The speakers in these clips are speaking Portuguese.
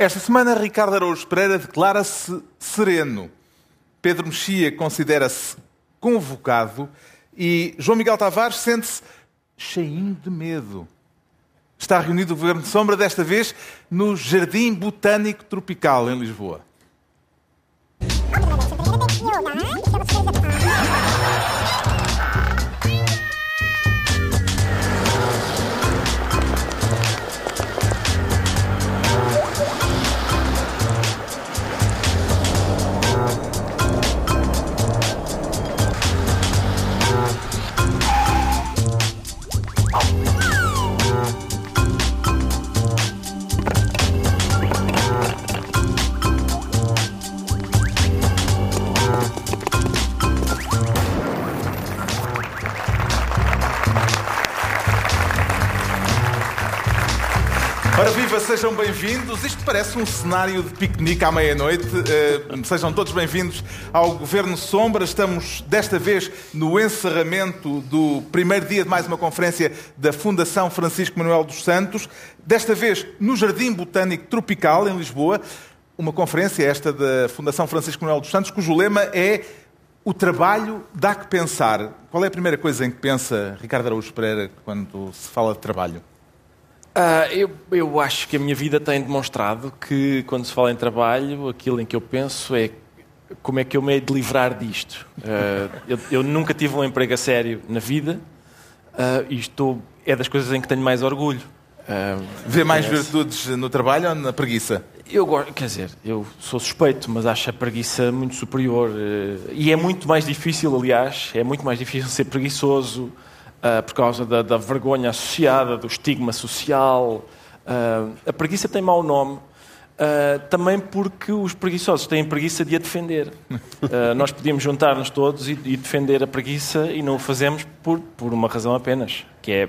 Esta semana, Ricardo Araújo Pereira declara-se sereno. Pedro Mexia considera-se convocado e João Miguel Tavares sente-se cheinho de medo. Está reunido o Governo de Sombra, desta vez no Jardim Botânico Tropical, em Lisboa. Sejam bem-vindos. Isto parece um cenário de piquenique à meia-noite. Uh, sejam todos bem-vindos ao Governo Sombra. Estamos desta vez no encerramento do primeiro dia de mais uma conferência da Fundação Francisco Manuel dos Santos. Desta vez no Jardim Botânico Tropical, em Lisboa. Uma conferência, esta da Fundação Francisco Manuel dos Santos, cujo lema é o trabalho dá que pensar. Qual é a primeira coisa em que pensa Ricardo Araújo Pereira quando se fala de trabalho? Uh, eu, eu acho que a minha vida tem demonstrado que, quando se fala em trabalho, aquilo em que eu penso é como é que eu me hei de livrar disto. Uh, eu, eu, nunca tive um emprego a sério na vida uh, e estou, é das coisas em que tenho mais orgulho. Vê mais virtudes no trabalho ou na preguiça? Eu gosto, quer dizer, eu sou suspeito, mas acho a preguiça muito superior. e é muito mais difícil, aliás, é muito mais difícil ser preguiçoso uh, por causa da, da, vergonha associada, do estigma social. Uh, a preguiça tem mau nome. Uh, também porque os preguiçosos têm preguiça de a defender. nós podíamos juntar-nos todos e, e, defender a preguiça e não o fazemos por, por uma razão apenas, que é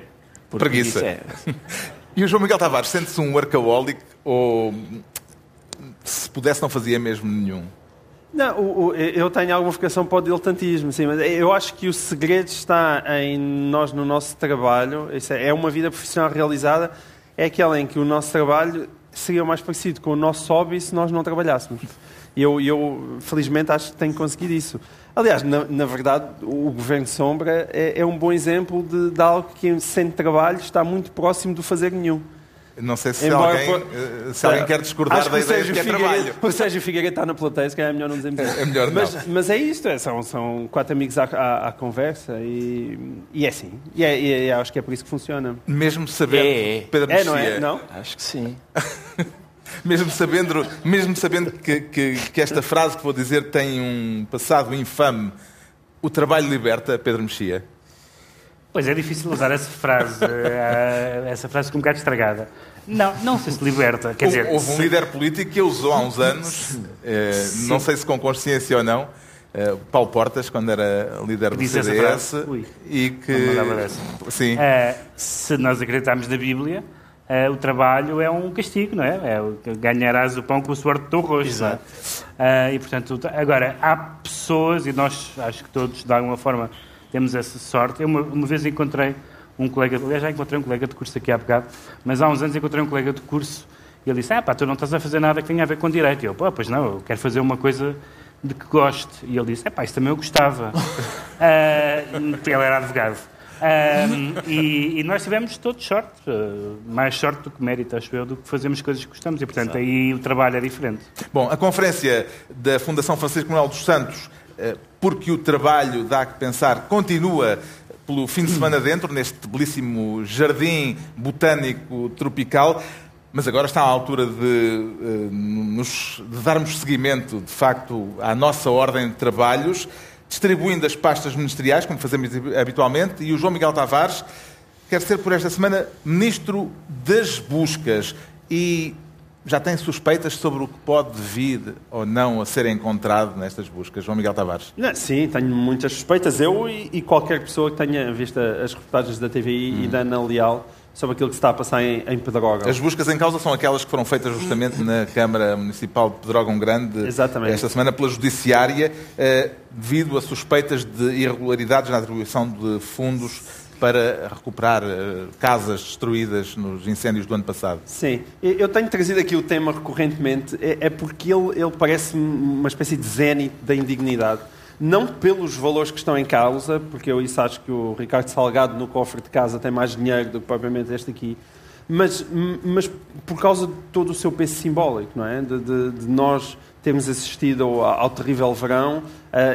por preguiça. preguiça é. e o João Miguel Tavares sente-se um workaholic ou se pudesse não fazia mesmo nenhum? Não, o, o, eu tenho alguma vocação para o diletantismo, sim, mas eu acho que o segredo está em nós, no nosso trabalho. Isso é, é uma vida profissional realizada, é aquela em que o nosso trabalho seria mais parecido com o nosso hobby se nós não trabalhássemos. E eu, eu, felizmente, acho que tenho conseguido isso. Aliás, na, na verdade, o Governo Sombra é, é um bom exemplo de, de algo que, sem trabalho, está muito próximo do fazer nenhum. Não sei se, Embora, alguém, eh, se alguém quer discordar da ideia de que é trabalho. O Sérgio Figueiredo está na plateia, se calhar é melhor não dizer É melhor mas, não. Mas é isto, é, são, são quatro amigos à, à, à conversa e, e, é assim. E, é, e é, acho que é por isso que funciona. Mesmo sabendo, é, é. Pedro é, não é? Não? Acho que sim. mesmo sabendo, mesmo sabendo que, que, que esta frase que vou dizer tem um passado infame, o trabalho liberta, Pedro Mexia? Pois é difícil usar essa frase, eh, essa frase com um bocado estragada. Não, não sei se liberta. Quer dizer, houve um líder político que usou há uns anos, eh, não sei se com consciência ou não, eh, Paulo Portas, quando era líder do CDS, e que... Sim. Uh, se nós acreditarmos na Bíblia, uh, o trabalho é um castigo, não é? é ganharás o pão com o suor do teu rosto. Exato. Uh, e, portanto, agora, há pessoas, e nós acho que todos, de alguma forma, temos essa sorte. Eu uma, uma vez encontrei um colega, aliás, já encontrei um colega de curso aqui há bocado, mas há uns anos encontrei um colega de curso e ele disse: Ah, pá, tu não estás a fazer nada que tenha a ver com direito. E eu, pô, pois não, eu quero fazer uma coisa de que goste. E ele disse: É pá, isso também eu gostava. uh, ele era advogado. Um, e, e, nós tivemos todos sorte, uh, mais sorte do que mérito, acho eu, do que fazemos coisas que gostamos. E, portanto, aí o trabalho é diferente. Bom, a conferência da Fundação Francisco Manuel dos Santos, uh, porque o trabalho dá que pensar, continua pelo fim de semana dentro, neste belíssimo jardim botânico tropical. Mas agora está à altura de, eh, nos, de darmos seguimento, de facto, à nossa ordem de trabalhos, distribuindo as pastas ministeriais, como fazemos habitualmente, e o João Miguel Tavares quer ser, por esta semana, Ministro das Buscas. E já tem suspeitas sobre o que pode vir ou não a ser encontrado nestas buscas, João Miguel Tavares? Não, sim, tenho muitas suspeitas. Eu e, e, qualquer pessoa que tenha visto as reportagens da TVI hum. e da Ana Leal sobre aquilo que se está a passar em, em Pedrógão. As buscas em causa são aquelas que foram feitas justamente na Câmara Municipal de Pedrógão Grande Exatamente. esta semana pela Judiciária, eh, devido a suspeitas de irregularidades na atribuição de fundos para recuperar uh, casas destruídas nos incêndios do ano passado. Sim, eu tenho trazido aqui o tema recorrentemente, é, é porque ele, ele parece uma espécie de zénite da indignidade. Não pelos valores que estão em causa, porque eu isso acho que o Ricardo Salgado no cofre de casa tem mais dinheiro do que propriamente este aqui, mas, mas por causa de todo o seu peso simbólico, não é? de, de, de nós termos assistido ao, ao terrível verão, uh,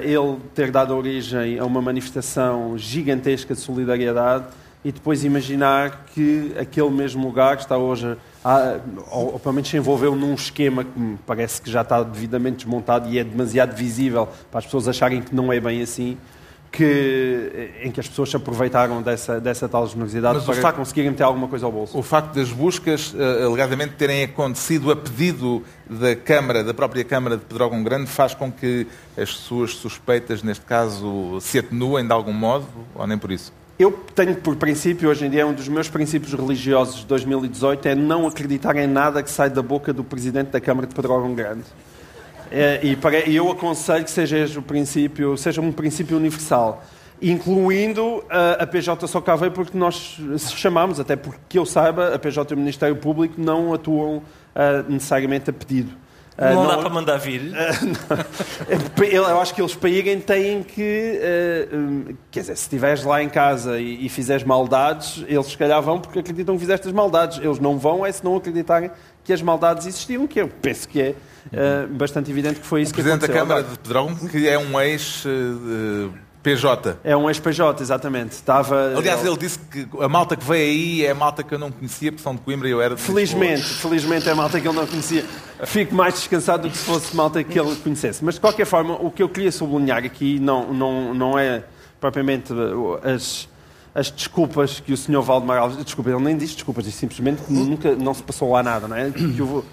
ele ter dado origem a uma manifestação gigantesca de solidariedade e depois imaginar que aquele mesmo lugar está hoje, a, ou, ou pelo menos se envolveu num esquema que me parece que já está devidamente desmontado e é demasiado visível para as pessoas acharem que não é bem assim, que, em que as pessoas se aproveitaram dessa, dessa tal generosidade para facto, conseguirem meter alguma coisa ao bolso. O facto das buscas, uh, alegadamente, terem acontecido a pedido da Câmara, da própria Câmara de Pedrógão Grande, faz com que as suas suspeitas, neste caso, se atenuem de algum modo, ou nem por isso? Eu tenho por princípio, hoje em dia, um dos meus princípios religiosos de 2018 é não acreditar em nada que sai da boca do Presidente da Câmara de Pedrógão Grande. É, e, para, eu aconselho que seja o princípio, seja um princípio universal, incluindo a, a PJ veio porque nós chamamos, até porque eu saiba, a PJ e o Ministério Público não atuam uh, necessariamente a pedido. Uh, não, não, dá para mandar vir? Uh, eu acho que eles para irem têm que. Uh, quer dizer, se estiveres lá em casa e, e fizeres maldades, eles se calhar vão porque acreditam que fizeste as maldades. Eles não vão é se não acreditarem que as maldades existiam, que eu penso que é uh, bastante evidente que foi isso o que aconteceu. Presidente da Câmara de Pedrão, que é um ex... Uh, PJ. É um ex-PJ, exatamente. Estava, Aliás, ele... disse que a malta que veio aí é a malta que eu não conhecia, porque são de Coimbra e eu era de Felizmente, felizmente é a malta que ele não conhecia. Fico mais descansado do que se fosse malta que ele conhecesse. Mas, de qualquer forma, o que eu queria sublinhar aqui não, não, não é propriamente as, as desculpas que o Sr. Valdemar Alves... Desculpa, ele nem disse desculpas, disse simplesmente que nunca não se passou lá nada, não é? Que eu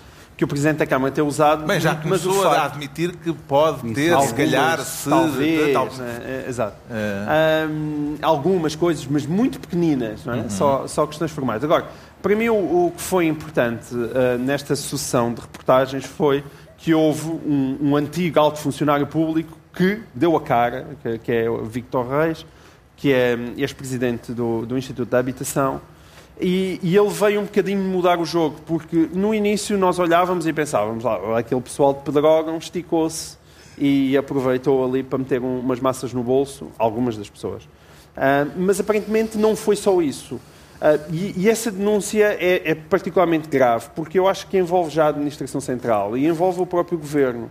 que o Presidente da Câmara tem usado. Bem, já começou mas facto, a admitir que pode ter, algumas, se calhar, se... Talvez, tal... é, exato. É. Um, algumas coisas, mas muito pequeninas, não é? Uhum. Só, só questões formais. Agora, para mim o, o que foi importante uh, nesta sucessão de reportagens foi que houve um, um antigo alto funcionário público que deu a cara, que, que é o Victor Reis, que é ex-presidente do, do Instituto da Habitação, e, e, ele veio um bocadinho mudar o jogo, porque no início nós olhávamos e pensávamos, ah, aquele pessoal de Pedrógão esticou-se e aproveitou ali para meter um, umas massas no bolso, algumas das pessoas. Uh, mas aparentemente não foi só isso. Uh, e, e, essa denúncia é, é, particularmente grave, porque eu acho que envolve já a administração central e envolve o próprio governo.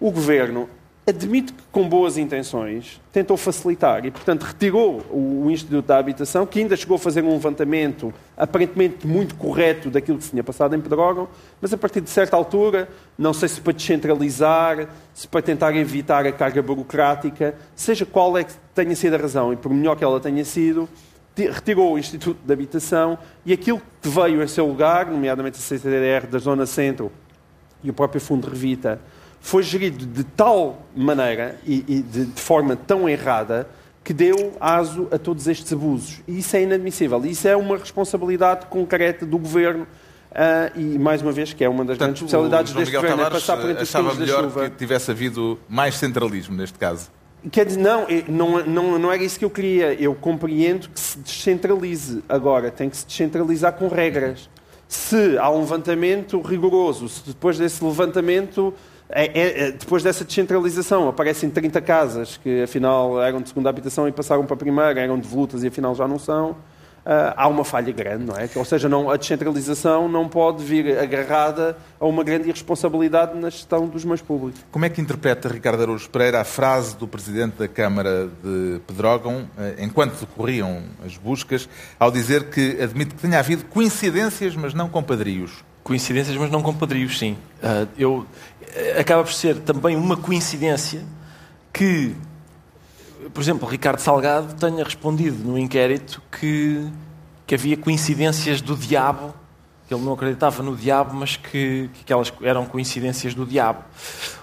O governo admite que, com boas intenções, tentou facilitar e, portanto, retirou o, Instituto da Habitação, que ainda chegou a fazer um levantamento aparentemente muito correto daquilo que se tinha passado em Pedrógão, mas a partir de certa altura, não sei se para descentralizar, se para tentar evitar a carga burocrática, seja qual é que tenha sido a razão, e por melhor que ela tenha sido, retirou o Instituto da Habitação e aquilo que veio em seu lugar, nomeadamente a CCDR da Zona Centro e o próprio Fundo Revita, foi gerido de tal maneira e, e de, de, forma tão errada que deu aso a todos estes abusos. E isso é inadmissível. Isso é uma responsabilidade concreta do governo. Uh, e mais uma vez, que é uma das Portanto, grandes especialidades deste Miguel governo, é passar por entre achava melhor que tivesse havido mais centralismo neste caso. Quer dizer, não, não, não, não era isso que eu queria. Eu compreendo que se descentralize. Agora, tem que se descentralizar com regras. Se há um levantamento rigoroso, se depois desse levantamento é, é, é, depois dessa descentralização, aparecem 30 casas que afinal eram de segunda habitação e passaram para a primeira, eram devolutas e afinal já não são. Uh, há uma falha grande, não é? Ou seja, não, a descentralização não pode vir agarrada a uma grande irresponsabilidade na gestão dos meios públicos. Como é que interpreta Ricardo Araújo Pereira a frase do Presidente da Câmara de Pedrógão, uh, enquanto decorriam as buscas, ao dizer que admite que tenha havido coincidências, mas não compadrios? Coincidências, mas não compadrios, sim. Uh, eu, acaba por ser também uma coincidência que, por exemplo, Ricardo Salgado tenha respondido no inquérito que, que havia coincidências do diabo, que ele não acreditava no diabo, mas que, que aquelas eram coincidências do diabo.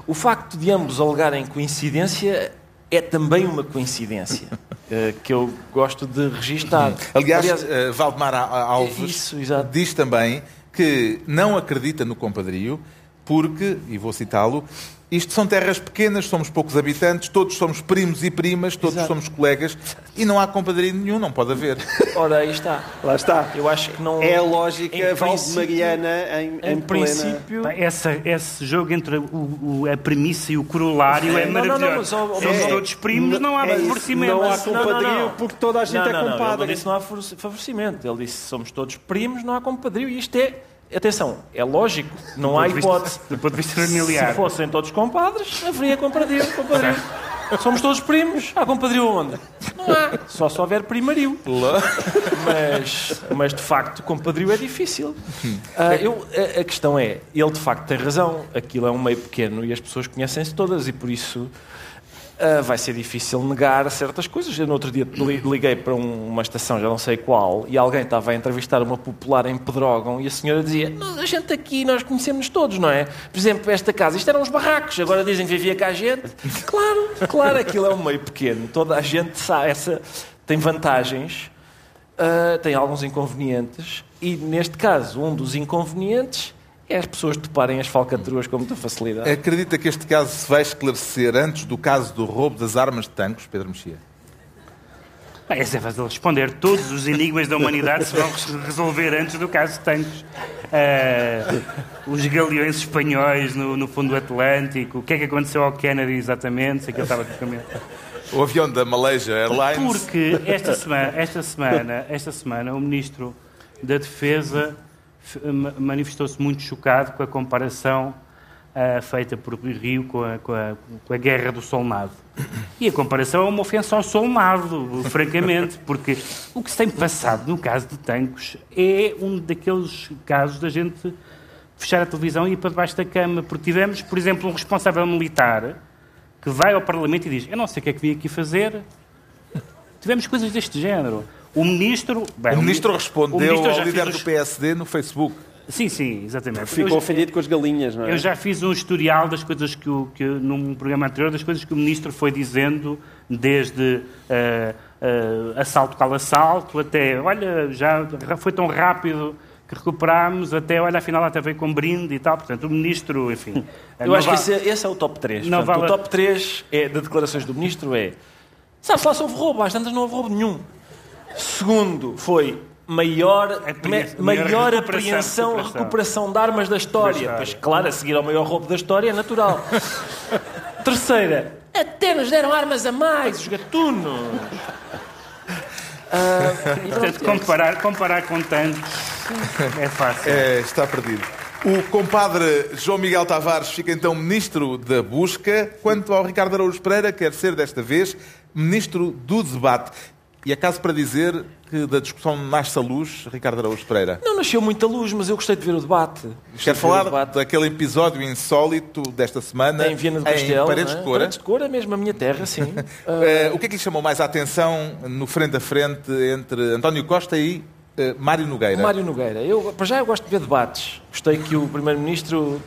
O facto de ambos alegarem coincidência é também uma coincidência uh, que eu gosto de registar. Aliás, Aliás uh, Valdemar Alves isso, diz também que não acredita no compadrio porque, e vou citá-lo, isto são terras pequenas, somos poucos habitantes, todos somos primos e primas, todos Exato. somos colegas e não há compadrinho nenhum, não pode haver. Ora, aí está. Lá está. Eu acho que não. É a lógica Mariana em, em, em princípio. Essa, esse jogo entre o, o, a premissa e o corolário é, é maravilhoso. Não, não, mas, oh, Somos é, todos primos, não há é favorecimento. Não há compadrio porque toda a gente é compadre. Ele disse não há favorecimento. Ele disse somos todos primos, não há compadrio. E isto é Atenção, é lógico, não há hipótese. Do ponto de vista familiar. Se fossem todos compadres, haveria compadrio. compadrio. Somos todos primos. Há compadrio onde? Não há. Só se houver primario. Mas, mas de facto, compadrio é difícil. Uh, eu, a, a, questão é, ele de facto tem razão. Aquilo é um meio pequeno e as pessoas conhecem-se todas e por isso Uh, vai ser difícil negar certas coisas. Eu no outro dia liguei para uma estação, já não sei qual, e alguém estava a entrevistar uma popular em Pedrógão e a senhora dizia: A gente aqui, nós conhecemos todos, não é? Por exemplo, esta casa, isto eram os barracos, agora dizem que vivia cá a gente. Claro, claro, aquilo é um meio pequeno. Toda a gente sabe, essa tem vantagens, uh, tem alguns inconvenientes, e neste caso, um dos inconvenientes é as pessoas toparem as falcatruas com muita facilidade. Acredita que este caso se vai esclarecer antes do caso do roubo das armas de tanques, Pedro Mexia? Bem, essa é fácil de responder. Todos os enigmas da humanidade se vão resolver antes do caso de tanques. Uh, os galeões espanhóis no, no, fundo do Atlântico, o que é que aconteceu ao Kennedy exatamente, se aquilo estava O avião da Malaysia Airlines. Porque esta semana, esta semana, esta semana o Ministro da Defesa manifestou-se muito chocado com a comparação uh, feita por Rio com a, com, a, com a, Guerra do Solnado. E a comparação é uma ofensa ao Solnado, francamente, porque o que se tem passado no caso de Tancos é um daqueles casos da gente fechar a televisão e ir para debaixo da cama, porque tivemos, por exemplo, um responsável militar que vai ao Parlamento e diz: Eu não sei o que é que vim aqui fazer. Tivemos coisas deste género. O ministro. Bem, o ministro respondeu o ministro ao líder do PSD no Facebook. Sim, sim, exatamente. Ficou ofendido com as galinhas, não é? Eu já fiz um historial das coisas que, o, que num programa anterior, das coisas que o ministro foi dizendo, desde uh, uh, assalto cal assalto, até, olha, já foi tão rápido que recuperámos, até, olha, afinal até veio com brinde e tal. Portanto, o ministro, enfim. Eu acho vale... que esse é, esse é, o top 3. Portanto, vale... O top 3 é, de declarações do ministro é. Sabe-se lá se houve roubo, às tantas não houve roubo nenhum. Segundo, foi maior, me, maior apreensão, recuperação. recuperação de armas da história. Pois, claro, a seguir ao maior roubo da história é natural. Terceira, até nos deram armas a mais, os gatunos. Uh, Portanto, comparar, comparar com tantos é fácil. É, está perdido. O compadre João Miguel Tavares fica então ministro da busca, quanto ao Ricardo Araújo Pereira quer ser desta vez ministro do debate. E é caso para dizer que da discussão nasce a luz, Ricardo Araújo Pereira? Não nasceu muita luz, mas eu gostei de ver o debate. Quero falar debate. daquele episódio insólito desta semana em Viana do Castelo, em Paredes é? de Cora. Paredes de Cora, mesmo a minha terra, sim. uh... o que é que lhe chamou mais a atenção no frente a frente entre António Costa e uh, Mário Nogueira? Mário Nogueira. Eu, para já eu gosto de ver debates. Gostei que o Primeiro-Ministro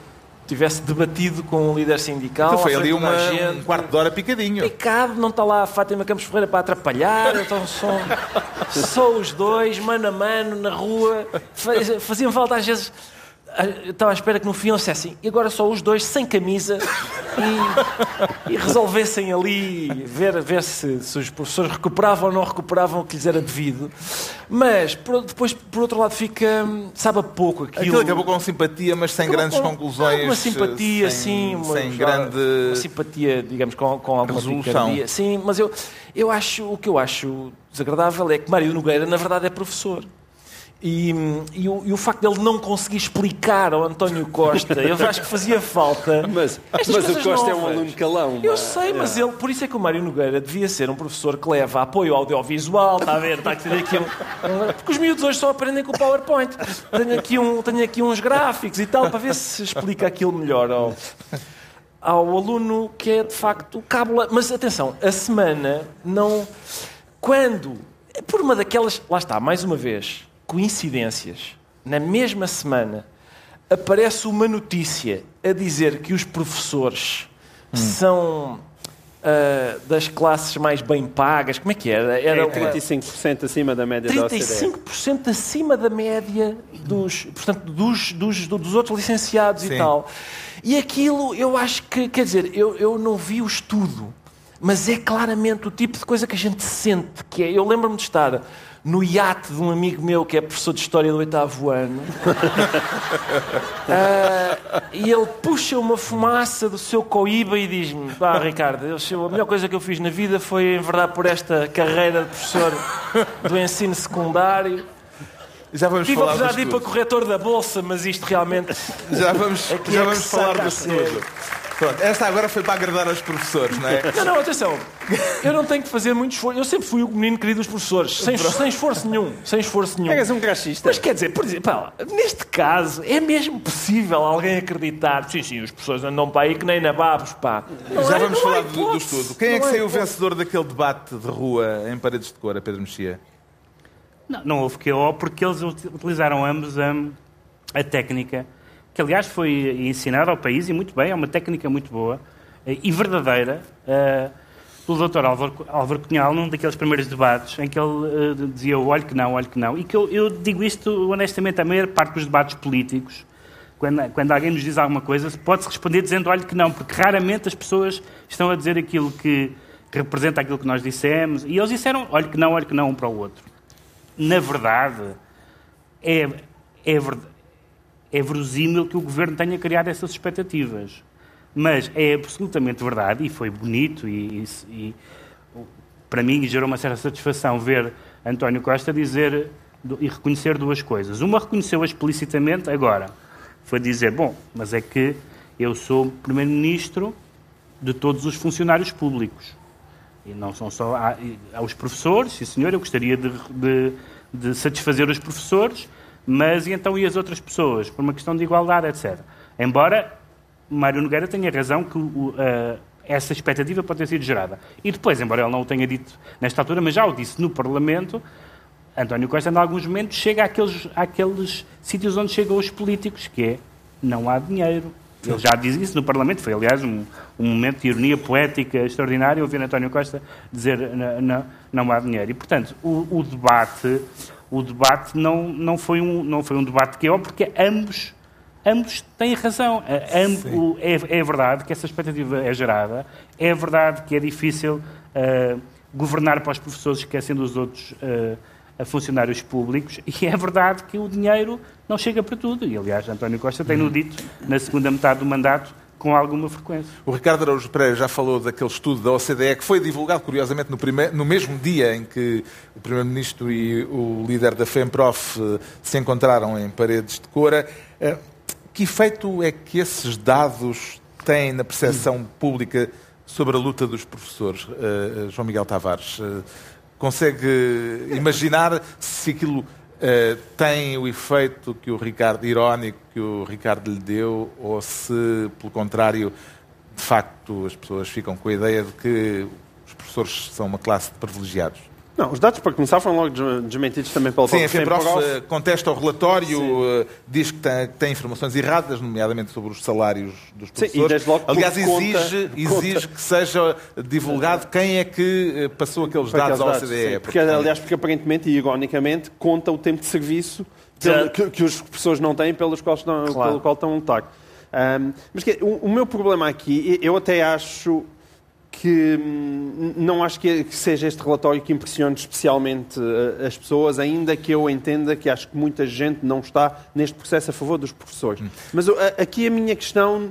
tivesse debatido com um líder sindical. Então foi ali uma, gente, um quarto de hora picadinho. Picado, não está lá a Fátima Campos Ferreira para atrapalhar, então são só os dois, mano a mano, na rua. Faziam falta às vezes eu estava à espera que no fim fosse assim, e agora só os dois sem camisa e, e resolvessem ali ver, ver se, se, os professores recuperavam ou não recuperavam o que lhes era devido. Mas por, depois, por outro lado, fica. sabe a pouco aquilo. Aquilo acabou com simpatia, mas sem acabou grandes com, conclusões. Uma simpatia, sem, sim. Uma, sem grande. Uma simpatia, digamos, com, com alguma resolução. Picardia. Sim, mas eu, eu acho, o que eu acho desagradável é que Mário Nogueira, na verdade, é professor. E, e, o, e, o, facto de ele não conseguir explicar ao António Costa, eu acho que fazia falta. Mas, mas o Costa novas. é um aluno calão. Eu sei, mas é. ele, por isso é que o Mário Nogueira devia ser um professor que leva apoio audiovisual, está a ver? Está a ter aqui um, um, porque os miúdos hoje só aprendem com o PowerPoint. Tenho aqui, um, tenho aqui uns gráficos e tal, para ver se explica aquilo melhor ao, ao aluno que é de facto cábula. Mas atenção, a semana não. Quando. Por uma daquelas. Lá está, mais uma vez coincidências, na mesma semana, aparece uma notícia a dizer que os professores hum. são uh, das classes mais bem pagas. Como é que era? Era é, 35% acima da média 35% da OCDE. 35% acima da média dos, portanto, dos, dos, dos outros licenciados Sim. e tal. E aquilo, eu acho que, quer dizer, eu, eu não vi o estudo, mas é claramente o tipo de coisa que a gente sente, que é, eu lembro-me de estar no iate de um amigo meu que é professor de História do oitavo ano. uh, e ele puxa uma fumaça do seu coíba e diz-me: Pá, Ricardo, eu, a melhor coisa que eu fiz na vida foi enverdar por esta carreira de professor do ensino secundário. Já vamos Tive falar a de ir para corretor da bolsa, mas isto realmente. Já vamos, é já é vamos falar do estudo. Pronto, esta agora foi para agradar aos professores, não é? Não, não, atenção. Eu não tenho que fazer muito esforço. Eu sempre fui o menino querido dos professores, sem, sem esforço nenhum. Sem esforço nenhum. És um crachista. Mas quer dizer, por exemplo, pá, neste caso, é mesmo possível alguém acreditar? Sim, sim, os professores andam para aí que nem na babos, pá. Não Já é, vamos falar do, do, estudo. Quem é que saiu vencedor daquele debate de rua em paredes de cor, a Pedro Mexia? Não, não houve QO porque eles utilizaram ambos a, a técnica que aliás foi ensinada ao país e muito bem, é uma técnica muito boa eh, e verdadeira uh, pelo Dr. Álvaro, Cunhal num daqueles primeiros debates em que ele uh, dizia olhe que não, olhe que não. E que eu, eu, digo isto honestamente a maior parte dos debates políticos, quando, quando alguém nos diz alguma coisa, pode-se responder dizendo olhe que não, porque raramente as pessoas estão a dizer aquilo que, que representa aquilo que nós dissemos. E eles disseram olhe que não, olhe que não um para o outro. Na verdade, é, é verdade é verosímil que o governo tenha criado essas expectativas. Mas é absolutamente verdade, e foi bonito, e, e, e para mim gerou uma certa satisfação ver António Costa dizer e reconhecer duas coisas. Uma reconheceu explicitamente agora. Foi dizer, bom, mas é que eu sou primeiro-ministro de todos os funcionários públicos. E não são só aos professores, sim senhor, eu gostaria de, de, de satisfazer os professores, mas e então e as outras pessoas? Por uma questão de igualdade, etc. Embora Mário Nogueira tenha razão que uh, essa expectativa pode ter sido gerada. E depois, embora ele não o tenha dito nesta altura, mas já o disse no Parlamento, António Costa, em alguns momentos, chega àqueles, àqueles sítios onde chegam os políticos, que é não há dinheiro. Ele já diz isso no Parlamento, foi aliás um, um momento de ironia poética extraordinário ouvir António Costa dizer não, não, não há dinheiro. E, portanto, o, o debate o debate não, não, foi, um, não foi um debate que é porque ambos, ambos têm razão. É, é verdade que essa expectativa é gerada, é verdade que é difícil uh, governar para os professores esquecendo os outros uh, a funcionários públicos e é verdade que o dinheiro não chega para tudo. E, aliás, António Costa tem-no uhum. dito na segunda metade do mandato com alguma frequência. O Ricardo Araújo Pereira já falou daquele estudo da OCDE que foi divulgado, curiosamente, no, primeiro, no mesmo dia em que o Primeiro-Ministro e o líder da FEMPROF eh, se encontraram em paredes de Cora. Eh, que efeito é que esses dados têm na percepção pública sobre a luta dos professores, eh, João Miguel Tavares? Consegue imaginar se aquilo uh, tem o efeito que o Ricardo, irónico, que o Ricardo lhe deu, ou se, pelo contrário, de facto as pessoas ficam com a ideia de que os professores são uma classe de privilegiados? Não, os dados, para começar, foram logo desmentidos também pelo Sim, a FEPROF contesta o relatório, Sim. Eh, diz que tem, tem, informações erradas, nomeadamente sobre os salários dos professores. Sim, Aliás, exige, conta, exige conta. que seja divulgado quem é que eh, passou aqueles dados ao OCDE. Porque, aliás, porque aparentemente e ironicamente conta o tempo de serviço que, que, que os professores não têm pelos quais estão, claro. pelo qual estão a lutar. Um, mas que, o, o meu problema aqui, eu até acho que hum, não acho que seja este relatório que impressione especialmente eh, as pessoas, ainda que eu entenda que acho que muita gente não está neste processo a favor dos professores. Hum. Mas aqui a minha questão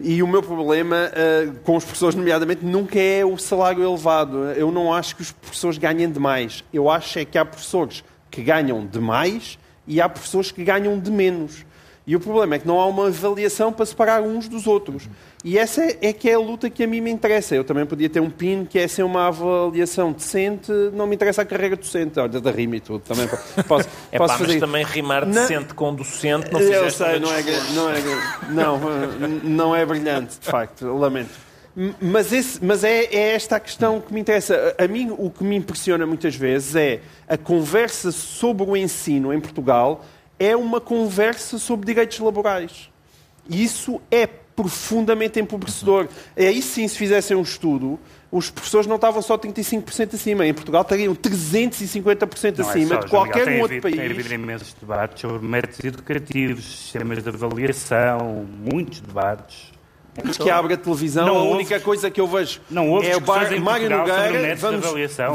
e o meu problema uh, com os professores, nomeadamente, nunca é o salário elevado. Eu não acho que os professores ganhem demais. Eu acho é que há professores que ganham demais e há professores que ganham de menos. E o problema é que não há uma avaliação para separar uns dos outros. E essa é, que é a luta que a mim me interessa. Eu também podia ter um PIN que é ser uma avaliação decente, não me interessa a carreira docente. Olha, da rima e tudo. Também posso, é posso pá, fazer. Mas também rimar decente não... com docente não Eu sei, não é, não é, não, não é brilhante, de facto. Lamento. Mas, esse, mas é, é, esta a questão que me interessa. A mim, o que me impressiona muitas vezes é a conversa sobre o ensino em Portugal é uma conversa sobre direitos laborais. Isso é profundamente empobrecedor. É aí sim, se fizessem um estudo, os professores não estavam só 35% acima. Em Portugal estariam 350% não é acima é só, de qualquer um outro país. Tem havido imensos debates sobre métodos educativos, sistemas de avaliação, muitos debates. Mas que abre a televisão, não a única coisa que eu vejo não é o bar, Mário Nogueira. Vamos,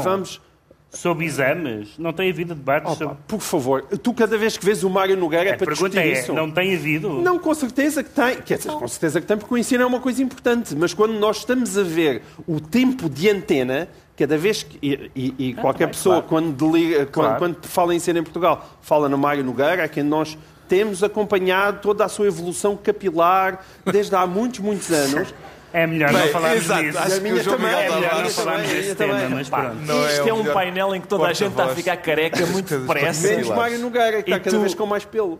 vamos Sobre exames? Não tem havido debates Opa, sobre... Por favor, tu cada vez que vês o Mário Nogueira é para discutir é, isso. não tem havido? Não, com certeza que tem. Quer dizer, com certeza que tem, porque o ensino é uma coisa importante. Mas quando nós estamos a ver o tempo de antena, cada vez que... E, e, e ah, qualquer também, pessoa, claro. quando, deliga, claro. quando, quando fala em ensino em Portugal, fala no Mário Nogueira, é quem nós temos acompanhado toda a sua evolução capilar desde há muitos, muitos anos. É melhor Bem, não falarmos exato, disso. Acho a minha também, é melhor não falarmos desse tema, mas pronto. Não Isto é, é um painel em que toda a gente está a ficar careca muito depressa. Menos Mário Nogueira, que está cada vez com mais pelo.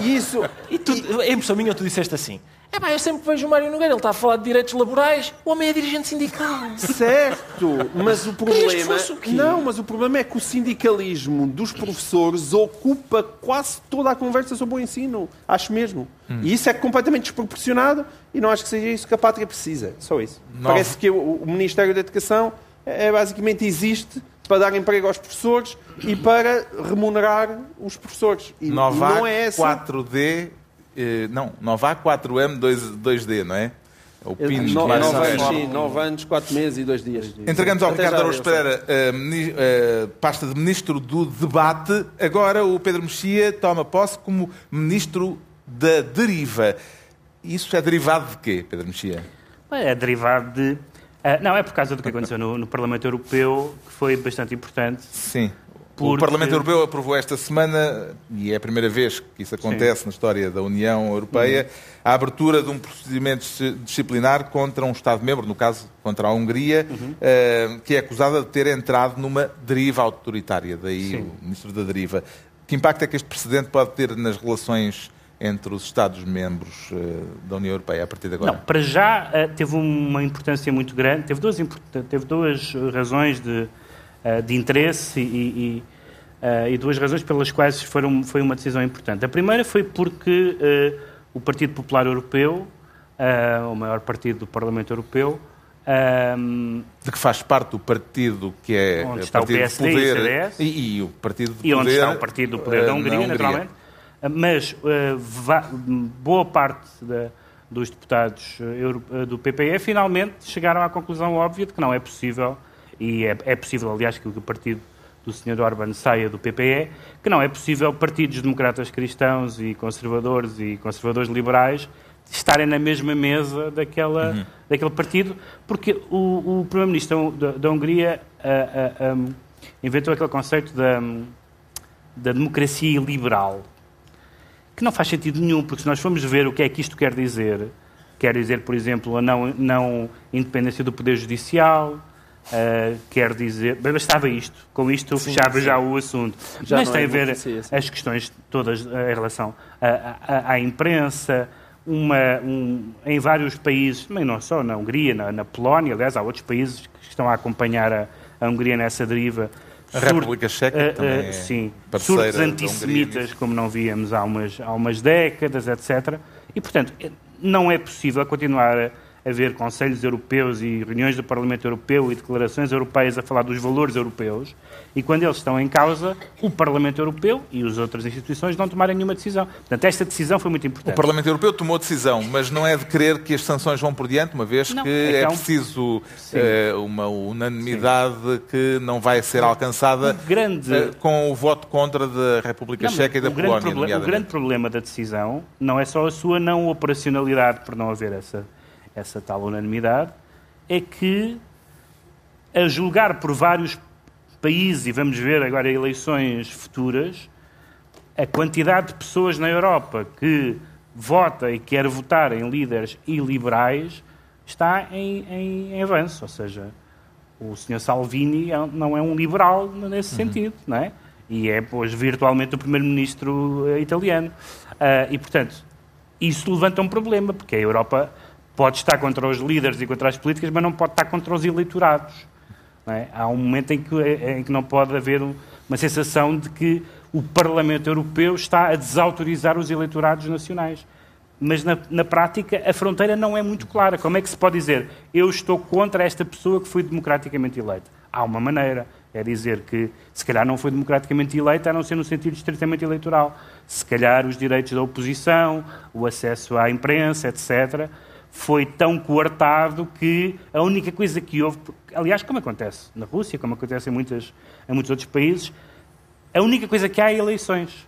E isso... E tu, e... Em impressão minha, tu disseste assim... É pá, eu sempre vejo o Mário Nogueira, ele está a falar de direitos laborais, o homem é dirigente sindical. Certo, mas o problema... Não, mas o problema é que o sindicalismo dos professores ocupa quase toda a conversa sobre o ensino. Acho mesmo. Hum. E isso é completamente desproporcionado e não acho que seja isso que a pátria precisa. Só isso. Parece que o, o Ministério da Educação é, é, basicamente existe para dar emprego aos professores e para remunerar os professores. E Nova não é essa... 4D eh, não, Nova 4M 2, d não é? É o PIN no, nove, anos, sim, nove anos, quatro meses e dois dias. Entregamos ao Ricardo Araújo Pereira a, a pasta de Ministro do Debate. Agora o Pedro Mexia toma posse como Ministro da Deriva. Isso é derivado de quê, Pedro Mexia? É derivado de... Uh, não, é por causa do que aconteceu no, no Parlamento Europeu, que foi bastante importante. Sim. Porque... O Parlamento Europeu aprovou esta semana, e é a primeira vez que isso acontece Sim. na história da União Europeia, uhum. a abertura de um procedimento disciplinar contra um Estado-membro, no caso contra a Hungria, uhum. uh, que é acusada de ter entrado numa deriva autoritária. Daí Sim. o Ministro da Deriva. Que impacto é que este precedente pode ter nas relações entre os Estados-membros uh, da União Europeia a partir de agora? Não, para já uh, teve uma importância muito grande, teve duas, teve duas razões de de interesse e, uh, e, duas razões pelas quais foram, foi uma decisão importante. A primeira foi porque uh, o Partido Popular Europeu, o maior partido do Parlamento Europeu, de que faz parte do partido que é onde está o PSD de poder, e, o CDS, e, e, o partido e onde está o partido do poder da Hungria, Hungria. naturalmente. Mas va, boa parte da, dos deputados do PPE finalmente chegaram à conclusão óbvia de que não é possível e é, é possível, aliás, que o partido do Sr. Orban saia do PPE, que não é possível partidos democratas cristãos e conservadores e conservadores liberais estarem na mesma mesa daquela, uhum. daquele partido, porque o, o Primeiro-Ministro da, da, Hungria uh, uh, um, inventou aquele conceito da, da democracia liberal, que não faz sentido nenhum, porque se nós formos ver o que é que isto quer dizer, quer dizer, por exemplo, a não, não independência do Poder Judicial, Uh, quer dizer, bastava isto, com isto sim, fechava sim. já o assunto. Já Mas tem é a ver as questões todas em relação à, à imprensa, uma, um, em vários países, também não só na Hungria, na, na, Polónia, aliás, há outros países que estão a acompanhar a, a Hungria nessa deriva. A República Checa uh, também uh, é Sim, surtos antissemitas, como não víamos há umas, há umas décadas, etc. E, portanto, não é possível continuar a haver conselhos europeus e reuniões do Parlamento Europeu e declarações europeias a falar dos valores europeus, e quando eles estão em causa, o Parlamento Europeu e as outras instituições não tomarem nenhuma decisão. Portanto, esta decisão foi muito importante. O Parlamento Europeu tomou decisão, mas não é de querer que as sanções vão por diante, uma vez não, que é, é preciso é, uma unanimidade Sim. que não vai ser alcançada grande... Eh, com o voto contra da República não, Checa e da Polónia. O grande problema da decisão não é só a sua não operacionalidade por não haver essa essa tal unanimidade, é que, a julgar por vários países, e vamos ver agora eleições futuras, a quantidade de pessoas na Europa que vota e quer votar em líderes iliberais está em, em, em avanço. Ou seja, o Sr. Salvini é não é um liberal nesse uhum. sentido, não é? E é, pois, virtualmente o primeiro-ministro eh, italiano. Uh, e, portanto, isso levanta um problema, porque a Europa pode estar contra os líderes e contra as políticas, mas não pode estar contra os eleitorados. É? Há um momento em que, em que não pode haver uma sensação de que o Parlamento Europeu está a desautorizar os eleitorados nacionais. mas na, na, prática a fronteira não é muito clara. Como é que se pode dizer eu estou contra esta pessoa que foi democraticamente eleita? Há uma maneira, é dizer que se calhar não foi democraticamente eleita, a não ser no sentido estritamente eleitoral. Se calhar os direitos da oposição, o acesso à imprensa, etc., foi tão coartado que a única coisa que houve, aliás, como acontece na Rússia, como acontece em, muitas, em muitos outros países, a única coisa que há é eleições.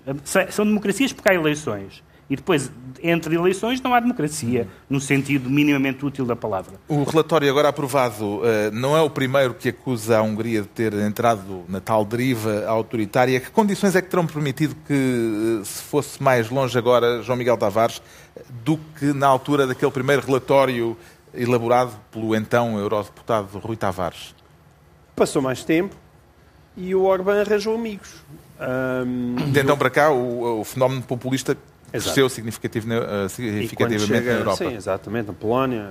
São democracias porque há eleições. E depois, entre eleições, não há democracia, no sentido minimamente útil da palavra. O relatório agora aprovado eh, não é o primeiro que acusa a Hungria de ter entrado na tal deriva autoritária. Que condições é que terão permitido que eh, se fosse mais longe agora João Miguel Tavares do que na altura daquele primeiro relatório elaborado pelo então eurodeputado Rui Tavares? Passou mais tempo e o Orbán arranjou amigos. Um, de então para cá, o, o fenómeno populista cresceu significativamente, significativamente chega, na Europa. Sim, exatamente, na Polónia,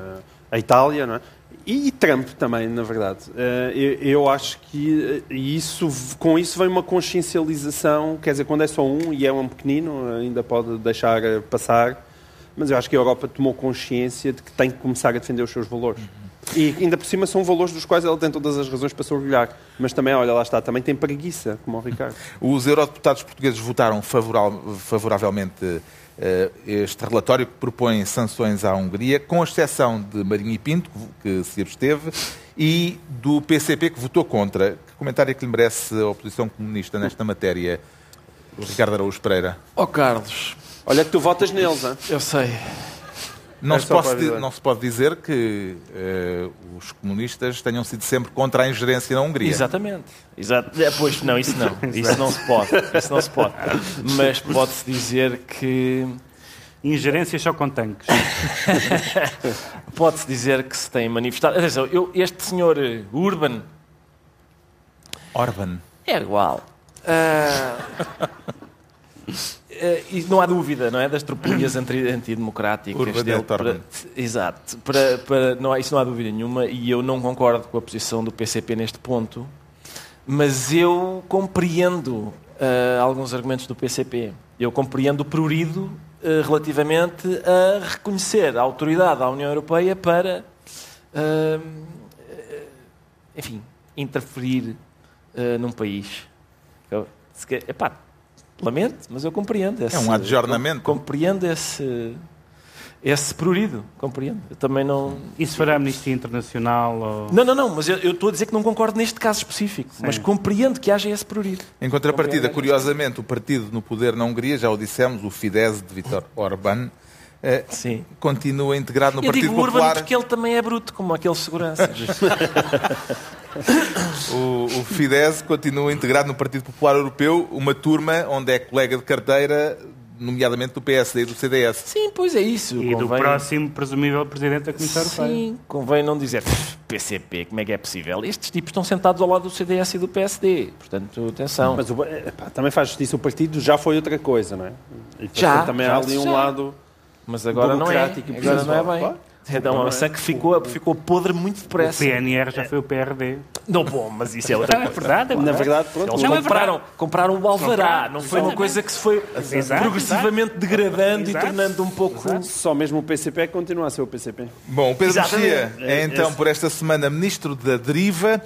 a Itália, não é? E, Trump também, na verdade. Eh, eu, eu, acho que eh, isso, com isso vem uma consciencialização, quer dizer, quando é só um e é um pequenino, ainda pode deixar eh, passar, mas eu acho que a Europa tomou consciência de que tem que começar a defender os seus valores. Uhum. E ainda por cima são valores dos quais ela tem todas as razões para se orgulhar. Mas também, olha, lá está, também tem preguiça, como o Ricardo. Os eurodeputados portugueses votaram favoravelmente uh, este relatório que propõe sanções à Hungria, com exceção de Marinho e Pinto, que se absteve, e do PCP, que votou contra. Que comentário é que lhe merece a oposição comunista nesta matéria, Ricardo Araújo Pereira? Ó oh, Carlos... Olha que tu votas neles, hein? Eu sei. Não, é se pode, não, se pode, dizer que uh, os comunistas tenham sido sempre contra a ingerência na Hungria. Exatamente. Exato. É, pois não, isso não. Isso não se pode. Isso não se pode. Mas pode-se dizer que. Ingerência só com tanques. pode-se dizer que se tem manifestado. Atenção, eu, este senhor Urban. Orban. É igual. Uh... Uh, e não há dúvida, não é? Das tropelias antidemocráticas dele. Para, exato. Para, para, não há, isso não há dúvida nenhuma e eu não concordo com a posição do PCP neste ponto, mas eu compreendo uh, alguns argumentos do PCP. Eu compreendo o prurido uh, relativamente a reconhecer a autoridade da União Europeia para, enfim, interferir num país. Epá, Lamento, mas eu compreendo. Esse, é um adjornamento. Compreendo esse, esse prurido. Compreendo. Eu também não. Isso fará a Amnistia Internacional? Ou... Não, não, não, mas eu, eu, estou a dizer que não concordo neste caso específico. Sim. Mas compreendo que haja esse prurido. Em contrapartida, curiosamente, o partido no poder na Hungria, já o dissemos, o Fidesz de Viktor Orbán, Sim. continua integrado no eu Partido digo Popular. Urban porque ele também é bruto, como aquele segurança. o, o Fidesz continua integrado no Partido Popular Europeu, uma turma onde é colega de carteira nomeadamente do PSD e do CDS. Sim, pois é isso. E convém... do próximo presumível Presidente da Comissão Europeia. Sim, convém não dizer PCP, como é que é possível? Estes tipos estão sentados ao lado do CDS e do PSD, portanto, atenção. Mas o, epá, também faz justiça, o partido já foi outra coisa, não é? E, já. Também já, há ali um já. lado mas agora não é. Agora não é bem. Então, a maçã que ficou, ficou podre muito depressa. O PNR já foi o PRD. Não, bom, mas isso é outra coisa. É verdade, é verdade. Na verdade, pronto. Eles não compraram, é compraram o Alvará. Não foi uma coisa que se foi exato, progressivamente exato. degradando exato. e tornando um pouco... Só mesmo o PCP continua a ser o PCP. Bom, o Pedro Mexia é então, por esta semana, Ministro da Deriva.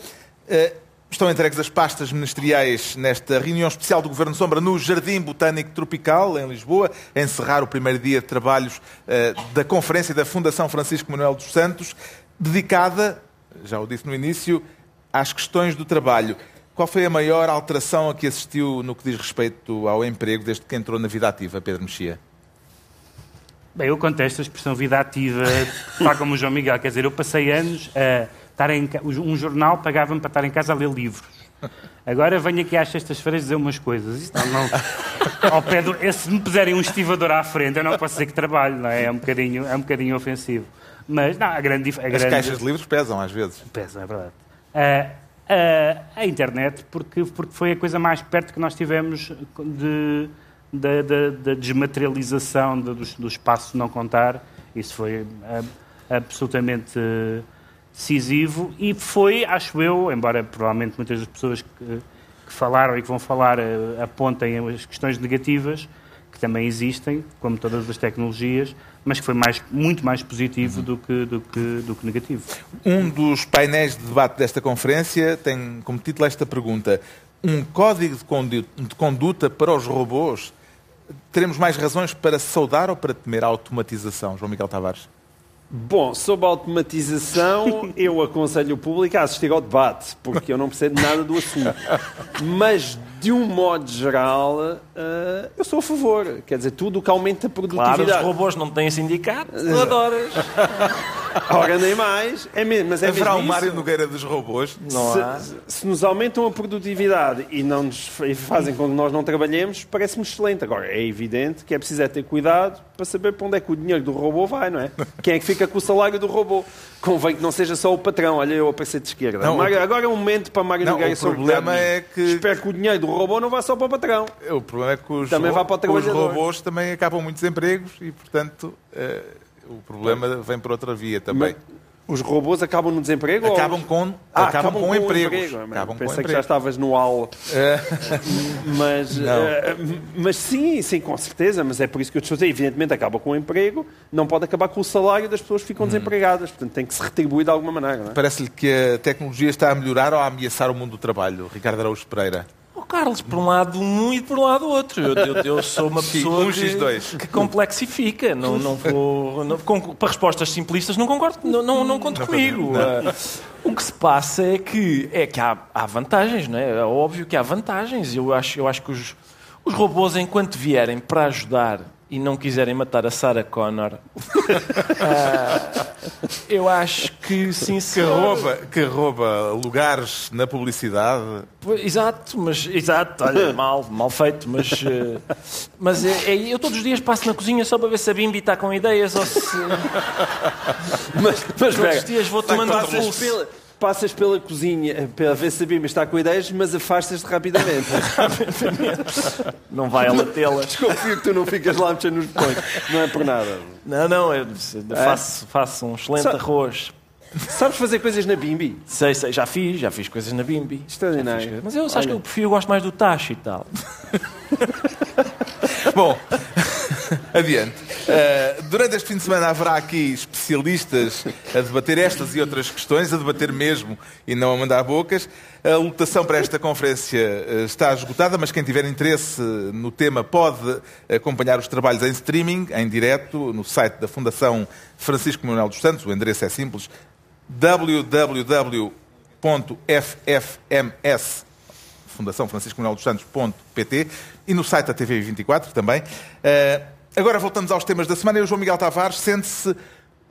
Uh, Estão entregues as pastas ministeriais nesta reunião especial do Governo Sombra no Jardim Botânico Tropical, em Lisboa, a encerrar o primeiro dia de trabalhos uh, da Conferência da Fundação Francisco Manuel dos Santos, dedicada, já o disse no início, às questões do trabalho. Qual foi a maior alteração a que assistiu no que diz respeito ao emprego desde que entrou na vida ativa, Pedro Mexia? Bem, eu contesto a expressão vida ativa, tal como o João Miguel. Quer dizer, eu passei anos a estar em, um jornal pagava-me para estar em casa a ler livros. Agora venho aqui às sextas-feiras dizer umas coisas. Isso não, ao pé do, se me puserem um estivador à frente, eu não posso dizer que trabalho, não é? É um bocadinho, é um bocadinho ofensivo. Mas, não, a grande... A As grande... caixas de livros pesam, às vezes. Pesam, é verdade. Uh, uh, a internet, porque, porque foi a coisa mais perto que nós tivemos de, da, da, da desmaterialização do, do, espaço não contar. Isso foi uh, absolutamente decisivo e foi, acho eu, embora provavelmente muitas das pessoas que, que falaram e que vão falar uh, apontem as questões negativas, que também existem, como todas as tecnologias, mas que foi mais, muito mais positivo do que, do, que, do que negativo. Um dos painéis de debate desta conferência tem como título esta pergunta: Um código de conduta para os robôs? Teremos mais razões para saudar ou para temer a automatização, João Miguel Tavares? Bom, sobre a automatização, eu aconselho o público a assistir ao debate, porque eu não percebo nada do assunto. Mas, de um modo geral, uh, eu sou a favor. Quer dizer, tudo o que aumenta a produtividade. Claro, os robôs não têm sindicato, tu adoras. Ora, nem mais. É mesmo, mas é Haverá mesmo um Mário Nogueira dos robôs? Não se, há. se nos aumentam a produtividade e, não nos, e fazem com que nós não trabalhemos, parece-me excelente. Agora, é evidente que é preciso é ter cuidado para saber para onde é que o dinheiro do robô vai, não é? Quem é que fica com o salário do robô? Convém que não seja só o patrão. Olha, eu apareci de esquerda. Não, Mário, agora é um momento para Mário Nogueira O problema é que... Espero que o dinheiro do robô não vá só para o patrão. O problema é que os, também vai para o os robôs também acabam muitos empregos e, portanto... Uh o problema vem por outra via também. Mas os robôs acabam no desemprego? Acabam com, ah, acabam, acabam com, com empregos. Emprego. Acabam Pensei com que já estavas no AL. É. mas, uh, mas sim, sim, com certeza. Mas é por isso que eu te estou a dizer. Evidentemente acaba com o emprego, não pode acabar com o salário das pessoas que ficam hum. desempregadas. Portanto, tem que se retribuir de alguma maneira. É? Parece-lhe que a tecnologia está a melhorar ou a ameaçar o mundo do trabalho, Ricardo Araújo Pereira? Carlos, por um lado um e por um lado outro. Eu, eu, eu sou uma pessoa um que, que, complexifica. Não, não vou, não, com, para respostas simplistas não concordo, não, não, não conto comigo. Uh, o que se passa é que, é que há, há vantagens, não é? É óbvio que há vantagens. Eu acho, eu acho que os, os robôs, enquanto vierem para ajudar e não quiserem matar a Sarah Connor, eu acho que sim, que rouba, que rouba lugares na publicidade. exato, mas exato, olha, mal, mal feito, mas, uh, mas é, é, eu todos os dias passo na cozinha só para ver se a Bimbi está com ideias ou se. mas, mas todos os dias vou tomando um pulso passas pela cozinha para ver se a Bima está com ideias, mas afastas-te rapidamente. não vai ela tê-las. Desconfio que tu não ficas lá mexendo nos botões. Não é por nada. Não, não, eu faço, é? faço um excelente Sa arroz. Sabes fazer coisas na Bimbi? Sei, sei, já fiz, já fiz coisas na Bimbi. Extraordinário. Mas eu acho que eu prefiro, eu gosto mais do tacho e tal. Bom, adiante. Uh, durante este fim de semana haverá aqui especialistas a debater estas e outras questões, a debater mesmo e não a mandar bocas. A lotação para esta conferência eh, está esgotada, mas quem tiver interesse no tema pode acompanhar os trabalhos em streaming, em direto, no site da Fundação Francisco Manuel dos Santos. O endereço é simples: www.ffms Fundação Francisco Manuel dos Santos.pt e no site da TV24 também. Uh, agora voltamos aos temas da semana e o João Miguel Tavares sente-se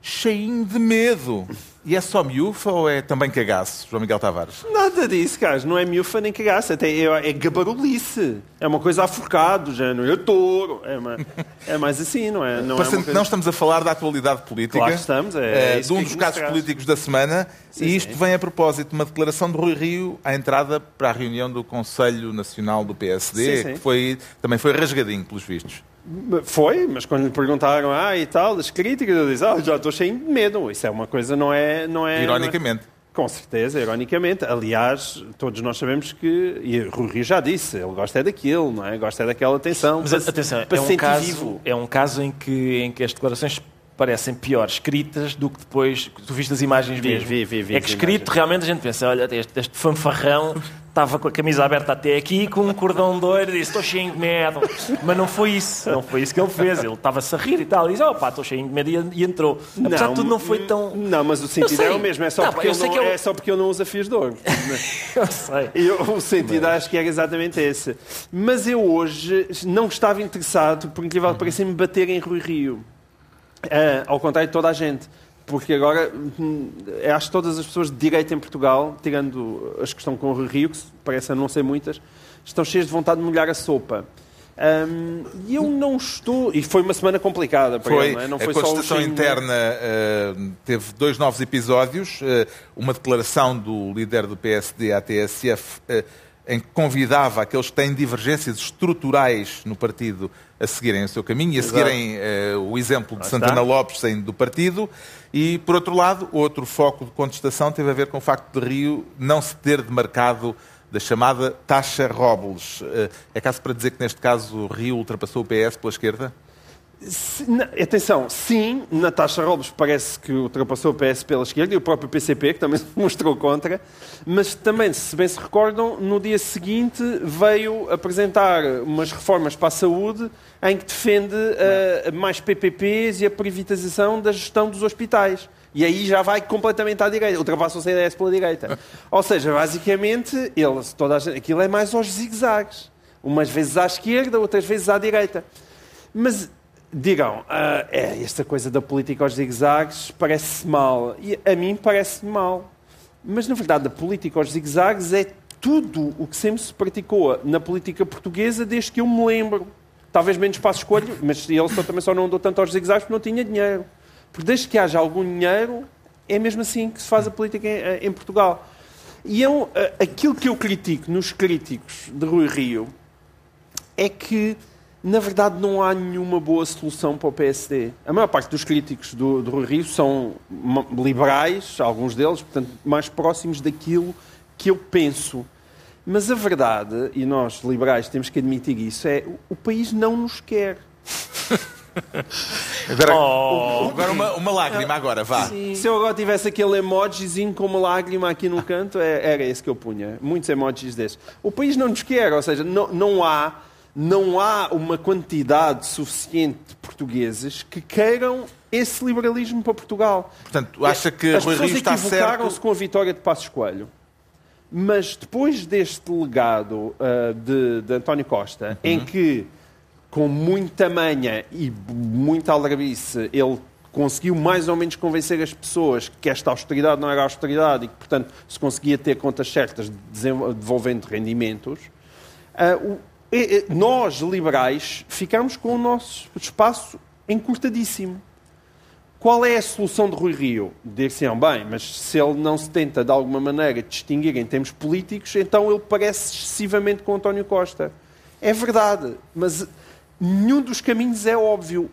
cheinho de medo. E é só miúfa ou é também cagaço, João Miguel Tavares? Nada disso, cara. Não é miúfa nem cagaço. Até é, é gabarulice. É uma coisa aforcado, já não é touro. É, uma, é mais assim, não é? Não, é coisa... não estamos a falar da atualidade política. Claro estamos. É, é de um dos casos políticos da semana. Sim, e isto sim. vem a propósito de uma declaração de Rui Rio à entrada para a reunião do Conselho Nacional do PSD, sim, que foi, também foi rasgadinho, pelos vistos. Foi, mas quando lhe perguntaram, ah, e tal, as críticas, eu disse, ah, já estou cheio de medo. Isso é uma coisa, não é... Não é ironicamente. Não é... Com certeza, ironicamente. Aliás, todos nós sabemos que, e o Rui já disse, ele gosta é daquilo, não é? Gosta é daquela atenção. Mas para, atenção, para é, um caso, vivo. é um caso em que, em que as declarações parecem pior escritas do que depois tu viste as imagens vi, mesmo. Vi, vi, vi, é que escrito realmente a gente pensa, olha, este, este fanfarrão estava com a camisa aberta até aqui, com um cordão de ouro, disse, estou cheio de medo. Mas não foi isso, não foi isso que ele fez. Ele estava-se a rir e tal, e disse, opa, estou cheio de medo, e, entrou. Apesar não, de tudo, não foi tão... Não, mas o sentido é o mesmo, é só, porque, ele não, é só porque eu não uso fios de ouro. eu sei. Eu, o sentido mas... acho que é exatamente esse. Mas eu hoje não estava interessado, por incrível que pareça, em me bater em Rui Rio. Uh, ao contrário de toda a gente porque agora hum, acho que todas as pessoas de direita em Portugal, tirando as que estão com o Rio, que parecem não ser muitas, estão cheias de vontade de molhar a sopa. Um, e eu não estou. E foi uma semana complicada para foi, ele, não, é? não foi a Constituição Interna uh, teve dois novos episódios. Uh, uma declaração do líder do PSD à TSF. Uh, em que convidava aqueles que têm divergências estruturais no partido a seguirem o seu caminho e a seguirem uh, o exemplo de Santana Lopes saindo do partido. E, por outro lado, outro foco de contestação teve a ver com o facto de Rio não se ter demarcado da chamada taxa Robles. Uh, é caso para dizer que, neste caso, Rio ultrapassou o PS pela esquerda? Atenção, sim, Natasha Robles parece que ultrapassou o PS pela esquerda e o próprio PCP, que também se mostrou contra, mas também, se bem se recordam, no dia seguinte veio apresentar umas reformas para a saúde em que defende uh, mais PPPs e a privatização da gestão dos hospitais. E aí já vai completamente à direita, ultrapassa o CDS pela direita. Ou seja, basicamente, ele, toda gente, aquilo é mais aos zigue-zagues. Umas vezes à esquerda, outras vezes à direita. Mas digam, uh, é, esta coisa da política aos zigue-zagues parece mal. E a mim parece mal. Mas, na verdade, a política aos zigue-zagues é tudo o que sempre se praticou na política portuguesa desde que eu me lembro. Talvez menos passo escolho, mas ele só, também só não andou tanto aos zigue-zagues porque não tinha dinheiro. Porque desde que haja algum dinheiro, é mesmo assim que se faz a política em, em Portugal. E eu, eh, aquilo que eu critico nos críticos de Rui Rio é que na verdade, não há nenhuma boa solução para o PSD. A maior parte dos críticos do, do Rio são liberais, alguns deles, portanto, mais próximos daquilo que eu penso. Mas a verdade, e nós liberais temos que admitir isso, é o país não nos quer. Agora, oh, agora uma, uma, lágrima, agora, vá. Sim. Se eu agora tivesse aquele emojizinho com uma lágrima aqui no canto, é, era esse que eu punha. Muitos emojis desses. O país não nos quer, ou seja, não, não há não há uma quantidade suficiente de portugueses que queiram esse liberalismo para Portugal. Portanto, acha que As Rui Rio está equivocaram-se com a vitória de Passos Coelho. Mas depois deste legado uh, de, de, António Costa, uhum. em que, com muita manha e muita aldrabice, ele conseguiu mais ou menos convencer as pessoas que esta austeridade não era austeridade e que, portanto, se conseguia ter contas certas devolvendo rendimentos, uh, nós, liberais, ficamos com o nosso espaço encurtadíssimo. Qual é a solução de Rui Rio? Dir-se-ão, bem, mas se ele não se tenta de alguma maneira distinguir em termos políticos, então ele parece excessivamente com António Costa. É verdade, mas nenhum dos caminhos é óbvio.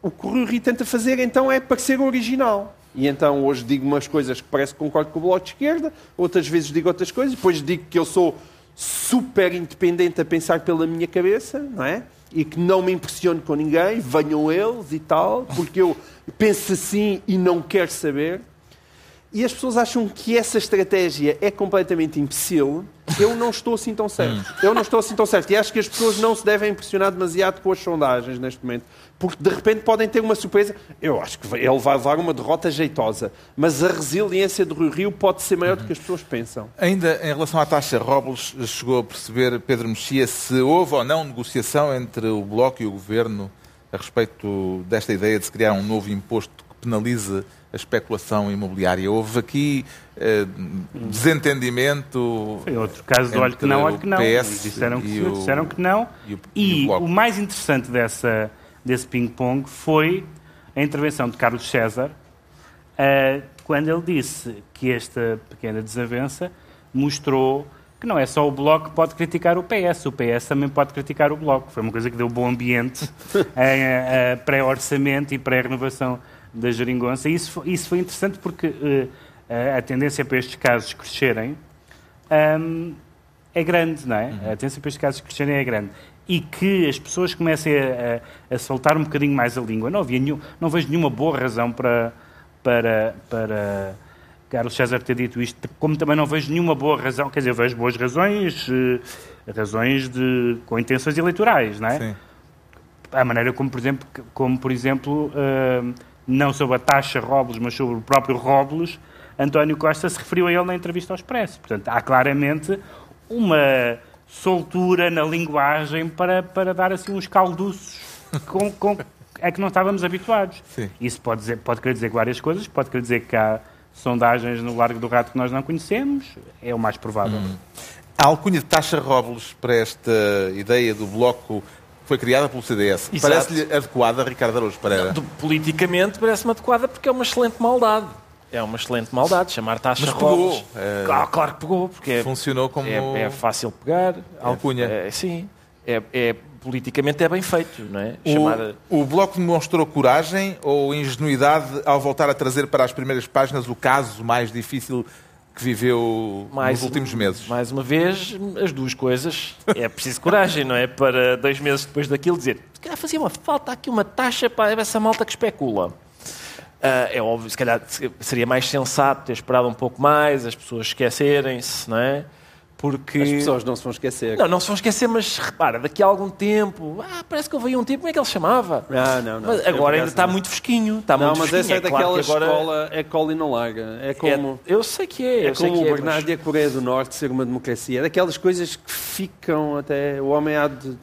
O que Rui Rio tenta fazer então é parecer original. E então hoje digo umas coisas que parece que concordo com o Bloco de Esquerda, outras vezes digo outras coisas, depois digo que eu sou super independente a pensar pela minha cabeça, não é? E que não me impressiono com ninguém, venham eles e tal, porque eu penso assim e não quero saber. E as pessoas acham que essa estratégia é completamente imbecil. Eu não estou assim tão certo. Hum. Eu não estou assim tão certo. E acho que as pessoas não se devem impressionar demasiado com as sondagens neste momento porque de repente podem ter uma surpresa. Eu acho que ele vai levar uma derrota jeitosa, mas a resiliência do Rio Rio pode ser maior do que as pessoas pensam. Ainda em relação à taxa, Robles chegou a perceber, Pedro Mexia, se houve ou não negociação entre o Bloco e o Governo a respeito desta ideia de se criar um novo imposto que penalize a especulação imobiliária. Houve aqui eh, desentendimento. Foi outro caso do olho que não, olho que não. disseram que, o, disseram que não. E, o, e, e o, o mais interessante dessa desse ping-pong foi a intervenção de Carlos César, uh, quando ele disse que esta pequena desavença mostrou que não é só o Bloco que pode criticar o PS, o PS também pode criticar o Bloco. Foi uma coisa que deu bom ambiente a, a pré-orçamento e pré-renovação da geringonça. E isso, foi, isso foi interessante porque uh, a tendência para estes casos crescerem um, é grande, não é? Uhum. A tendência para estes casos crescerem é grande e que as pessoas comecem a, a, a, soltar um bocadinho mais a língua. Não, havia nenhum, não vejo nenhuma boa razão para, para, para Carlos César ter dito isto, como também não vejo nenhuma boa razão, quer dizer, vejo boas razões, eh, razões de, com intenções eleitorais, não é? Sim. A maneira como, por exemplo, como, por exemplo uh, não sobre a taxa Robles, mas sobre o próprio Robles, António Costa se referiu a ele na entrevista ao Expresso. Portanto, há claramente uma soltura na linguagem para, para dar assim uns calduços com, com, é que não estávamos habituados. Sim. Isso pode, dizer, pode querer dizer várias coisas, pode querer dizer que há sondagens no Largo do Rato que nós não conhecemos, é o mais provável. Hum. A alcunha de taxa Robles para esta ideia do Bloco foi criada pelo CDS. Parece-lhe adequada, Ricardo Araújo Pereira? Politicamente parece-me adequada porque é uma excelente maldade. É uma excelente maldade, chamar taxa Mas pegou. É... Claro, claro, que pegou, porque é- Funcionou como... é, é fácil pegar. Alcunha. É, sim, é, é, politicamente é bem feito, não é? O, Chamar... o Bloco demonstrou coragem ou ingenuidade ao voltar a trazer para as primeiras páginas o caso mais difícil que viveu mais, nos últimos meses? Mais uma vez, as duas coisas. É preciso coragem, não é? Para dois meses depois daquilo dizer se calhar fazia uma falta aqui uma taxa para essa malta que especula. Uh, é óbvio, se calhar seria mais sensato ter esperado um pouco mais, as pessoas esquecerem-se, não é? Porque... As pessoas não se vão esquecer. Não, não se vão esquecer, mas repara, daqui a algum tempo, ah, parece que eu vi um tipo, como é que ele se chamava? Ah, não, não. Mas agora ainda está muito fresquinho. Está não, muito mas fresquinho. essa é, é daquela claro agora... escola, é cola e não larga. É como... É, eu sei que é. É como o Bernardo mas... e a Coreia do Norte ser uma democracia. É daquelas coisas que ficam até... O homem há de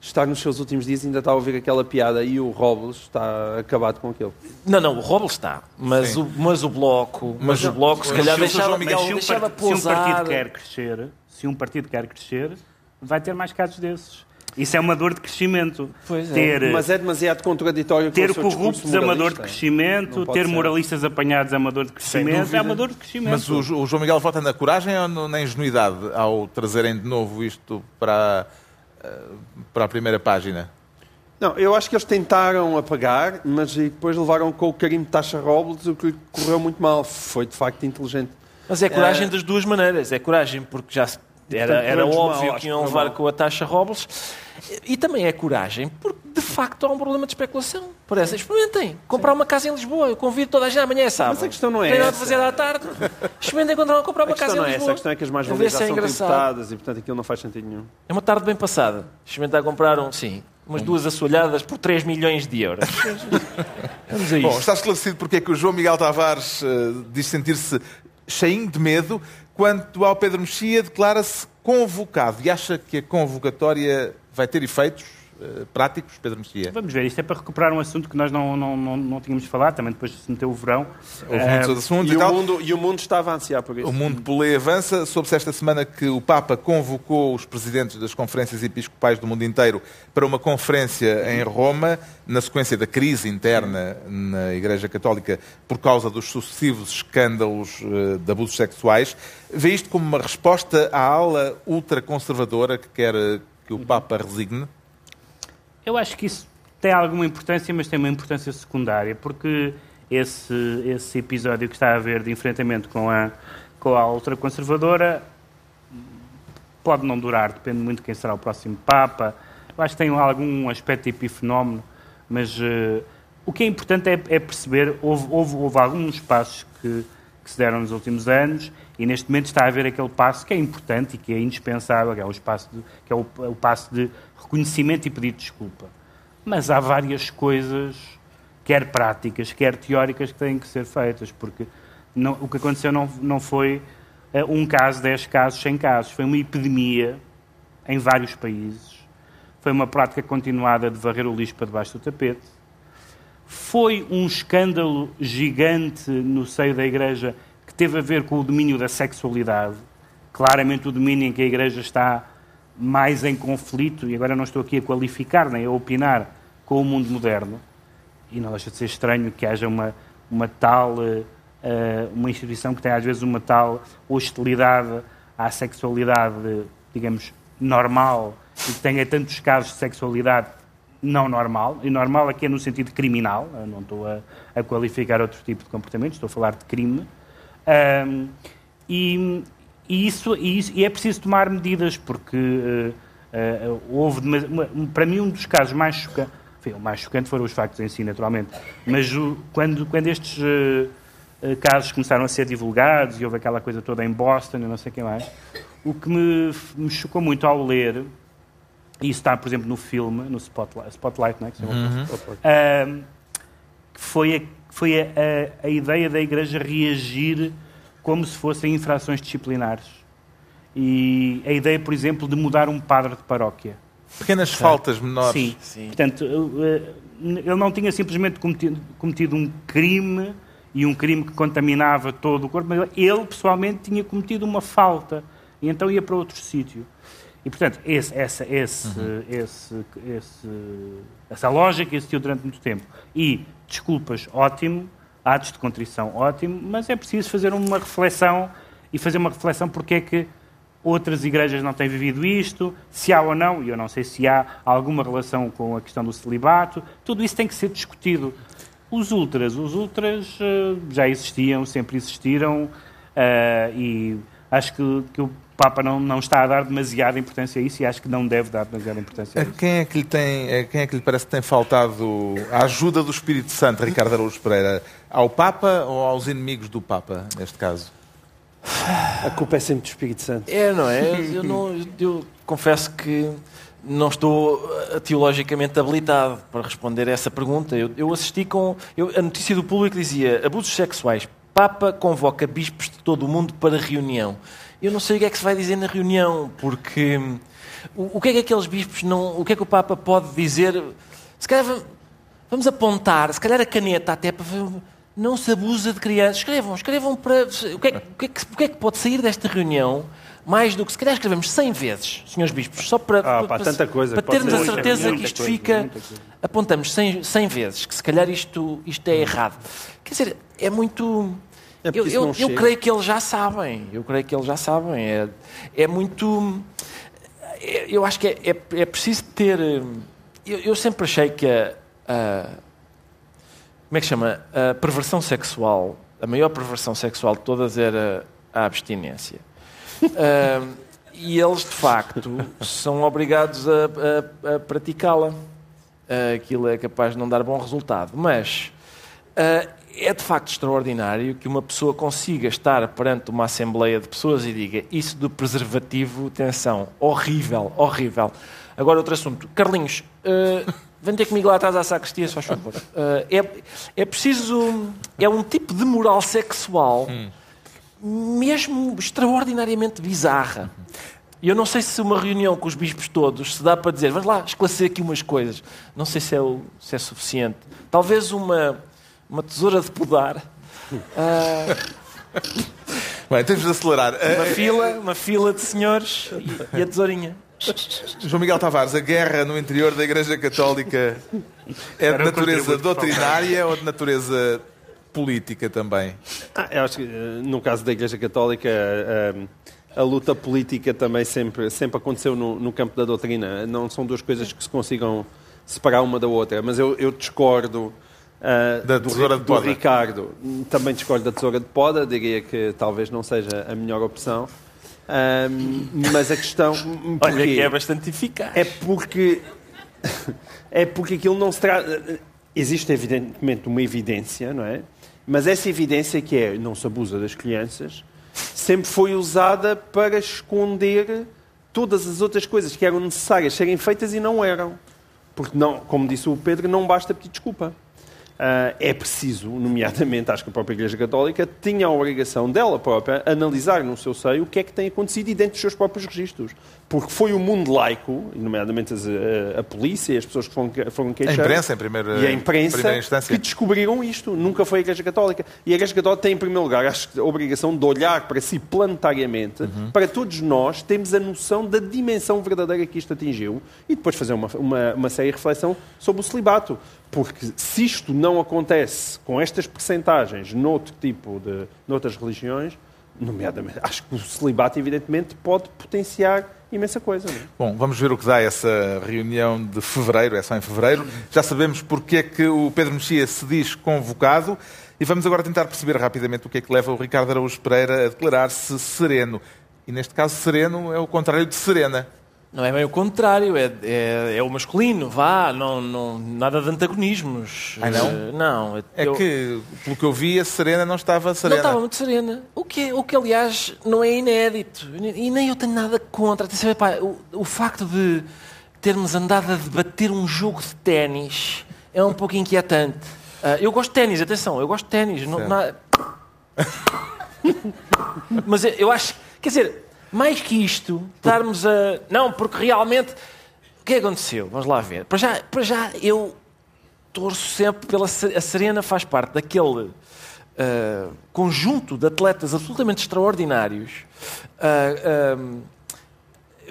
estar nos seus últimos dias ainda está a ouvir aquela piada e o Robles está acabado com aquilo. Não, não, o Robles está, mas, o, mas o Bloco, mas, mas o Bloco se calhar deixava, Miguel, se, um deixava part... se um partido quer crescer, se um partido quer crescer, vai ter mais casos desses. Isso é uma dor de crescimento. Pois é. ter, Mas é demasiado contraditório Ter corruptos é uma dor de crescimento, ter moralistas apanhados é uma dor de crescimento, é uma dor de crescimento. Mas o, o João Miguel vota na coragem ou na ingenuidade ao trazerem de novo isto para para a primeira página? Não, eu acho que eles tentaram apagar, mas depois levaram com o carimbo de taxa Robles, o que correu muito mal. Foi de facto inteligente. Mas é coragem é... das duas maneiras. É coragem porque já era, era óbvio mal, que iam levar com a taxa Robles. E também é coragem porque de facto há um problema de especulação. Parece, experimentem. Comprar uma casa em Lisboa. Eu convido toda a gente amanhã é sábado. Mas a questão não é Tem nada de fazer à tarde. Experimentem comprar, comprar uma casa em não é Lisboa. Essa. A questão é que as mais-valias já é são tributadas e portanto aquilo não faz sentido nenhum. É uma tarde bem passada. Experimentar comprar um, sim, umas duas assoalhadas por 3 milhões de euros. Vamos a Bom, está esclarecido porque é que o João Miguel Tavares uh, diz sentir-se cheinho de medo, quanto ao Pedro Mexia declara-se convocado e acha que a convocatória vai ter efeitos uh, práticos, Pedro Mexia? Vamos ver, isto é para recuperar um assunto que nós não, não, não, não tínhamos falado, também depois de se meteu o verão. Houve uh, muitos assuntos e, e, tal. O mundo, e o mundo estava a ansiar por isso. O mundo pulei avança. Soube-se esta semana que o Papa convocou os presidentes das conferências episcopais do mundo inteiro para uma conferência em Roma, na sequência da crise interna na Igreja Católica por causa dos sucessivos escândalos uh, de abusos sexuais. Vê isto como uma resposta à ala ultraconservadora que quer que o Papa resigne? Eu acho que isso tem alguma importância, mas tem uma importância secundária, porque esse, esse episódio que está a haver de enfrentamento com a, com a ultraconservadora pode não durar, depende muito de quem será o próximo Papa. Eu acho que tem algum aspecto epifenómeno, mas uh, o que é importante é, é perceber, houve, houve, houve alguns passos que, que se deram nos últimos anos e neste momento está a haver aquele passo que é importante e que é indispensável, que é o, espaço de, que é o, o passo de reconhecimento e pedido de desculpa. Mas há várias coisas, quer práticas, quer teóricas, que têm que ser feitas, porque não, o que aconteceu não, não foi uh, um caso, dez casos, cem casos. Foi uma epidemia em vários países. Foi uma prática continuada de varrer o lixo para debaixo do tapete foi um escândalo gigante no seio da Igreja teve a ver com o domínio da sexualidade. Claramente o domínio em que a Igreja está mais em conflito, e agora não estou aqui a qualificar nem a opinar com o mundo moderno, e não deixa de ser estranho que haja uma, uma tal, uh, uma instituição que tem às vezes uma tal hostilidade à sexualidade, digamos, normal, e que tenha tantos casos de sexualidade não normal, e normal aqui é no sentido criminal, Eu não estou a, a, qualificar outro tipo de comportamento, estou a falar de crime. Um, e, e, isso, e, isso, e, é preciso tomar medidas, porque uh, uh, houve, para mim, um dos casos mais chocantes, o mais chocante foram os factos em si, naturalmente, mas o, quando, quando estes uh, casos começaram a ser divulgados e houve aquela coisa toda em Boston e não sei o que mais, o que me, me chocou muito ao ler e isso está, por exemplo, no filme, no Spotlight, Spotlight não é? que, uhum. uh, foi, a, foi a, a, a, ideia da Igreja reagir como se fossem infrações disciplinares. E a ideia, por exemplo, de mudar um padre de paróquia. Pequenas faltas menores. Sim. Sim. Portanto, ele não tinha simplesmente cometido, cometido um crime e um crime que contaminava todo o corpo, mas ele pessoalmente tinha cometido uma falta e então ia para outro sítio. E, portanto, esse, essa, esse, uhum. esse, esse, essa lógica existiu durante muito tempo. E desculpas, ótimo, atos de contrição, ótimo, mas é preciso fazer uma reflexão e fazer uma reflexão porque é que outras igrejas não têm vivido isto, se há ou não, e eu não sei se há alguma relação com a questão do celibato, tudo isso tem que ser discutido. Os ultras, os ultras uh, já existiam, sempre existiram, uh, e acho que, que o Papa não, não está a dar demasiada importância a isso e acho que não deve dar demasiada importância a isso. Quem é que lhe, tem, quem é que lhe parece que tem faltado a ajuda do Espírito Santo, Ricardo Araújo Pereira? Ao Papa ou aos inimigos do Papa, neste caso? A culpa é sempre do Espírito Santo. É, não é? Eu, não, eu confesso que não estou eh, teologicamente habilitado para responder a essa pergunta. Eu, eu assisti com. Eu, a notícia do público dizia abusos sexuais. Papa convoca bispos de todo o mundo para reunião. Eu não sei o que é que se vai dizer na reunião, porque o, o que é que aqueles bispos não. O que é que o Papa pode dizer? Se calhar vamos apontar, se calhar a caneta até para. Não se abusa de crianças. Escrevam, escrevam para. O que, é, o, que é que, o que é que pode sair desta reunião? mais do que se calhar escrevemos 100 vezes, senhores bispos, só para, ah, para, tanta coisa, para termos a certeza que isto coisa, fica. Apontamos 100, 100 vezes que se calhar isto, isto é errado. Quer dizer, é muito. É eu, eu, eu creio que eles já sabem. Eu creio que eles já sabem. É, é muito. É, eu acho que é, é, é preciso ter. Eu, eu, sempre achei que a, a. Como é que chama? A perversão sexual, a maior perversão sexual de todas era a abstinência. Uh, e eles, de facto, são obrigados a, a, a praticá-la. Uh, aquilo é capaz de não dar bom resultado. Mas uh, é de facto extraordinário que uma pessoa consiga estar perante uma assembleia de pessoas e diga isso do preservativo, atenção, horrível, horrível. Agora outro assunto. Carlinhos, uh, vem ter comigo lá atrás à sacristia, só favor. Uh, é, é preciso. É um tipo de moral sexual. Hum mesmo extraordinariamente bizarra. E eu não sei se uma reunião com os bispos todos se dá para dizer, vamos lá esclarecer aqui umas coisas. Não sei se é, se é suficiente. Talvez uma, uma tesoura de podar. Uh... Bem, temos de acelerar. Uma fila, uma fila de senhores e, e a tesourinha. João Miguel Tavares, a guerra no interior da Igreja Católica é de natureza doutrinária ou de natureza política também? Ah, eu acho que eh, no caso da Igreja Católica a, eh, a, a luta política também sempre, sempre aconteceu no, no, campo da doutrina. Não são duas coisas que se consigam separar uma da outra. Mas eu, eu discordo uh, da do, do Ricardo. Também discordo da tesoura de poda. Diria que talvez não seja a melhor opção. Um, mas a questão. Olha que é bastante eficaz. É porque. é porque aquilo não se trata. Existe, evidentemente, uma evidência, não é? Mas essa evidência que é não se abusa das crianças sempre foi usada para esconder todas as outras coisas que eram necessárias serem feitas e não eram. Porque, não, como disse o Pedro, não basta pedir desculpa. Uh, é preciso, nomeadamente, acho que a própria Igreja Católica tinha a obrigação dela própria analisar no seu seio o que é que tem acontecido e dentro dos seus próprios registros. Porque foi o mundo laico, nomeadamente a, a, a polícia e as pessoas que foram, foram queixar. A imprensa, em primeiro, e a imprensa, que descobriram isto. Nunca foi a Igreja Católica. E a Igreja Católica tem, em primeiro lugar, a obrigação de olhar para si planetariamente, uhum. para todos nós termos a noção da dimensão verdadeira que isto atingiu e depois fazer uma, uma, uma séria reflexão sobre o celibato. Porque se isto não acontece com estas percentagens noutro tipo de noutras religiões, nomeadamente, acho que o celibato, evidentemente, pode potenciar imensa coisa. É? Bom, vamos ver o que dá essa reunião de fevereiro, é só em fevereiro. Já sabemos porque é que o Pedro Mexia se diz convocado e vamos agora tentar perceber rapidamente o que é que leva o Ricardo Araújo Pereira a declarar-se sereno. E neste caso, sereno é o contrário de serena. Não é bem o contrário, é, é, é, o masculino, vá, não, não, nada de antagonismos. Ah, não? Uh, não. É eu... que, pelo que eu vi, a Serena não estava serena. Não estava muito serena. O que, o que aliás, não é inédito. E nem eu tenho nada contra. Atenção, epá, o, o facto de termos andado a debater um jogo de ténis é um pouco inquietante. Uh, eu gosto de ténis, atenção, eu gosto de ténis. Não, não... Mas eu acho, quer dizer, mais que isto, estarmos a. Não, porque realmente. O que aconteceu? Vamos lá ver. Para já, para já eu torço sempre pela. A Serena faz parte daquele uh, conjunto de atletas absolutamente extraordinários. Uh, uh,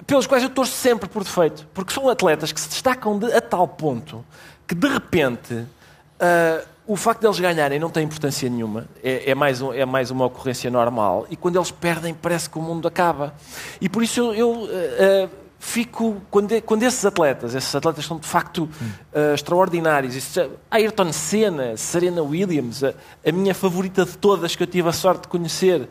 pelos quais eu torço sempre por defeito. Porque são atletas que se destacam de, a tal ponto que, de repente, uh, o facto de eles ganharem não tem importância nenhuma, é, é, mais um, é mais uma ocorrência normal, e quando eles perdem parece que o mundo acaba. E por isso eu, eu uh, fico, quando, quando esses atletas, esses atletas são de facto uh, extraordinários, isso, Ayrton Senna, Serena Williams, a, a, minha favorita de todas que eu tive a sorte de conhecer,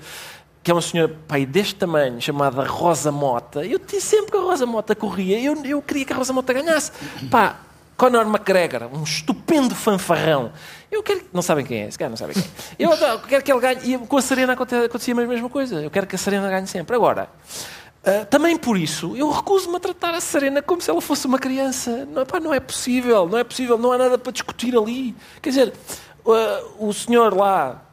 que é uma senhora pai, deste tamanho, chamada Rosa Mota. Eu disse sempre que a Rosa Mota corria. Eu, eu queria que a Rosa Mota ganhasse. Pá, Conor McGregor, um estupendo fanfarrão. Eu quero. Não sabem quem é, esse cara não sabem quem é. Eu quero que ele ganhe. E com a Serena acontecia a mesma coisa. Eu quero que a Serena ganhe sempre. Agora, uh, também por isso, eu recuso-me a tratar a Serena como se ela fosse uma criança. Não, pá, não é possível, não é possível, não há nada para discutir ali. Quer dizer, uh, o senhor lá,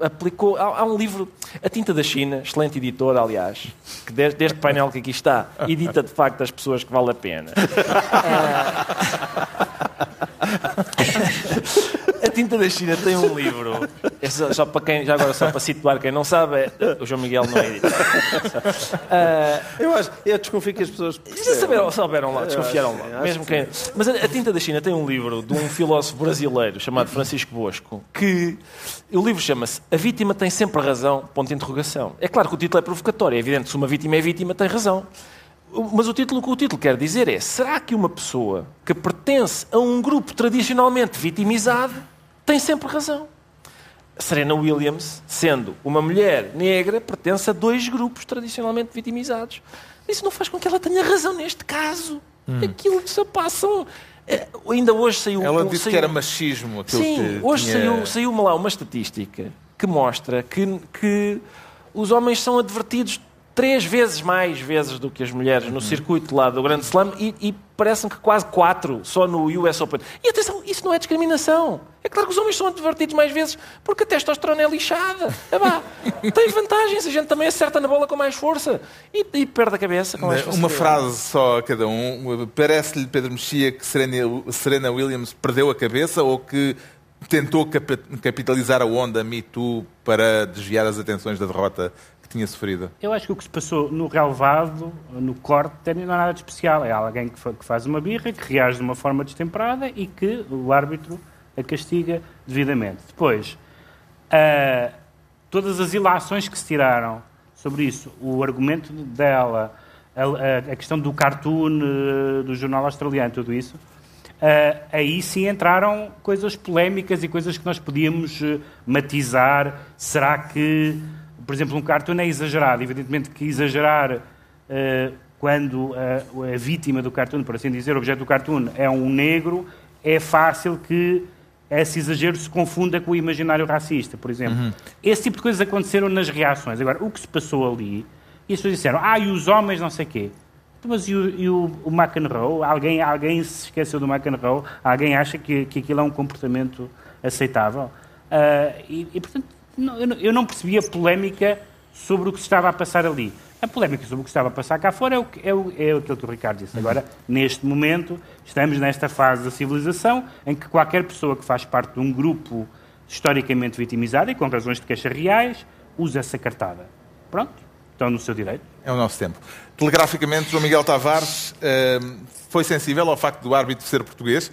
aplicou. Há, há, um livro, A Tinta da China, excelente editora, aliás, que desde, deste painel que aqui está, edita de facto as pessoas que vale a pena. a Tinta da China tem um livro. É só, só, para quem, já agora só para situar quem não sabe, é, o João Miguel não é editor. Uh, eu, acho, eu desconfio que as pessoas. Já saberam, souberam lá, desconfiaram lá. Mesmo que... Mas a, a, Tinta da China tem um livro de um filósofo brasileiro chamado Francisco Bosco, que o livro chama-se A Vítima tem sempre razão, ponto de interrogação. É claro que o título é provocatório, é evidente, se uma vítima é vítima, tem razão. Mas o título que o título quer dizer é: será que uma pessoa que pertence a um grupo tradicionalmente vitimizado tem sempre razão? Serena Williams, sendo uma mulher negra, pertence a dois grupos tradicionalmente vitimizados. Isso não faz com que ela tenha razão neste caso. Hum. Aquilo que se passam. É, ainda hoje saiu. Ela disse saiu, que era machismo. Sim, hoje tinha... saiu, saiu lá uma estatística que mostra que, que os homens são advertidos três vezes mais vezes do que as mulheres no uhum. circuito lá do Grande Slam e, e parece-me que quase quatro só no US Open. E atenção, isso não é discriminação. É claro que os homens são advertidos mais vezes porque a testosterona é lixada. É tem vantagens, a gente também acerta na bola com mais força e, e perde a cabeça com mais Uma frase só a cada um. Parece-lhe, Pedro Mexia, que Serena, Serena Williams perdeu a cabeça ou que tentou capitalizar a onda Me Too para desviar as atenções da derrota tinha sofrido? Eu acho que o que se passou no relevado, no corte, não é nada de especial. É alguém que faz uma birra, que reage de uma forma destemperada e que o árbitro a castiga devidamente. Depois, uh, todas as ilações que se tiraram sobre isso, o argumento dela, a, a questão do cartoon uh, do jornal australiano, tudo isso, uh, aí sim entraram coisas polémicas e coisas que nós podíamos matizar. Será que por exemplo, um cartoon é exagerado. Evidentemente que exagerar uh, quando a, a, vítima do cartoon, por assim dizer, o objeto do cartoon é um negro, é fácil que esse exagero se confunda com o imaginário racista, por exemplo. Uhum. Esse tipo de coisas aconteceram nas reações. Agora, o que se passou ali, e as pessoas disseram, ah, e os homens não sei quê. Então, mas e o, e o, o McEnroe? Alguém, alguém se esqueceu do McEnroe? Alguém acha que, que aquilo é um comportamento aceitável? Uh, e, e, portanto, eu não percebi a polémica sobre o que se estava a passar ali. A polémica sobre o que estava a passar cá fora é, o, é, o, é aquilo que o Ricardo disse. Agora, neste momento, estamos nesta fase da civilização em que qualquer pessoa que faz parte de um grupo historicamente vitimizado e com razões de queixa reais usa essa cartada. Pronto, estão no seu direito. É o nosso tempo. Telegraficamente, João Miguel Tavares uh, foi sensível ao facto do árbitro ser português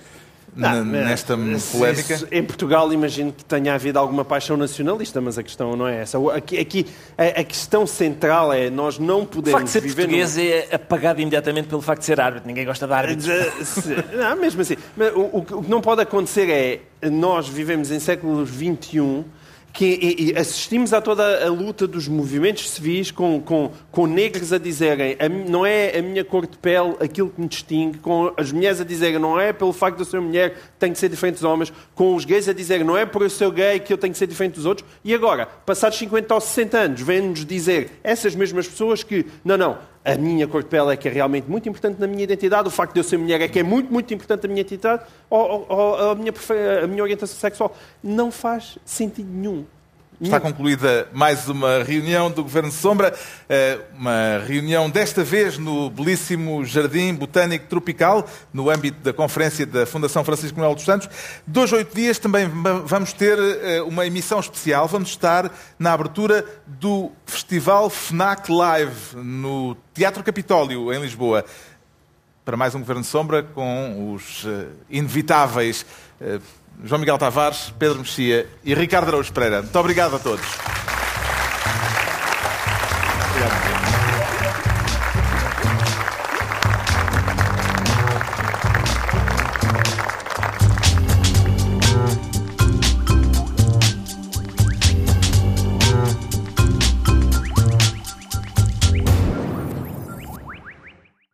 não, nesta polémica? Isso, em Portugal, imagino que tenha havido alguma paixão nacionalista, mas a questão não é essa. Aqui, aqui a, a, questão central é nós não podemos. O facto de ser português num... é apagado imediatamente pelo facto de ser árbitro. Ninguém gosta de árbitros. não, mesmo assim. O, o, o que não pode acontecer é nós vivemos em séculos XXI que assistimos a toda a luta dos movimentos civis com, com, com negros a dizerem não é a minha cor de pele aquilo que me distingue, com as mulheres a dizerem não é pelo facto de eu ser mulher que tenho que ser diferente dos homens, com os gays a dizerem não é por eu ser gay que eu tenho que ser diferente dos outros, e agora, passados 50 ou 60 anos, vêm-nos dizer essas mesmas pessoas que não, não, a minha cor de pele é que é realmente muito importante na minha identidade, o facto de eu ser mulher é que é muito, muito importante na minha identidade, ou, ou, ou a, minha, a minha orientação sexual. Não faz sentido nenhum. Está concluída mais uma reunião do Governo Sombra, eh, uma reunião desta vez no belíssimo Jardim Botânico Tropical, no âmbito da conferência da Fundação Francisco Manuel dos Santos. Dois, oito dias também vamos ter eh, uma emissão especial. Vamos estar na abertura do Festival FNAC Live, no Teatro Capitólio, em Lisboa. Para mais um Governo Sombra, com os eh, inevitáveis João Miguel Tavares, Pedro Mexia e Ricardo Araújo Pereira. Muito obrigado a todos. Obrigado.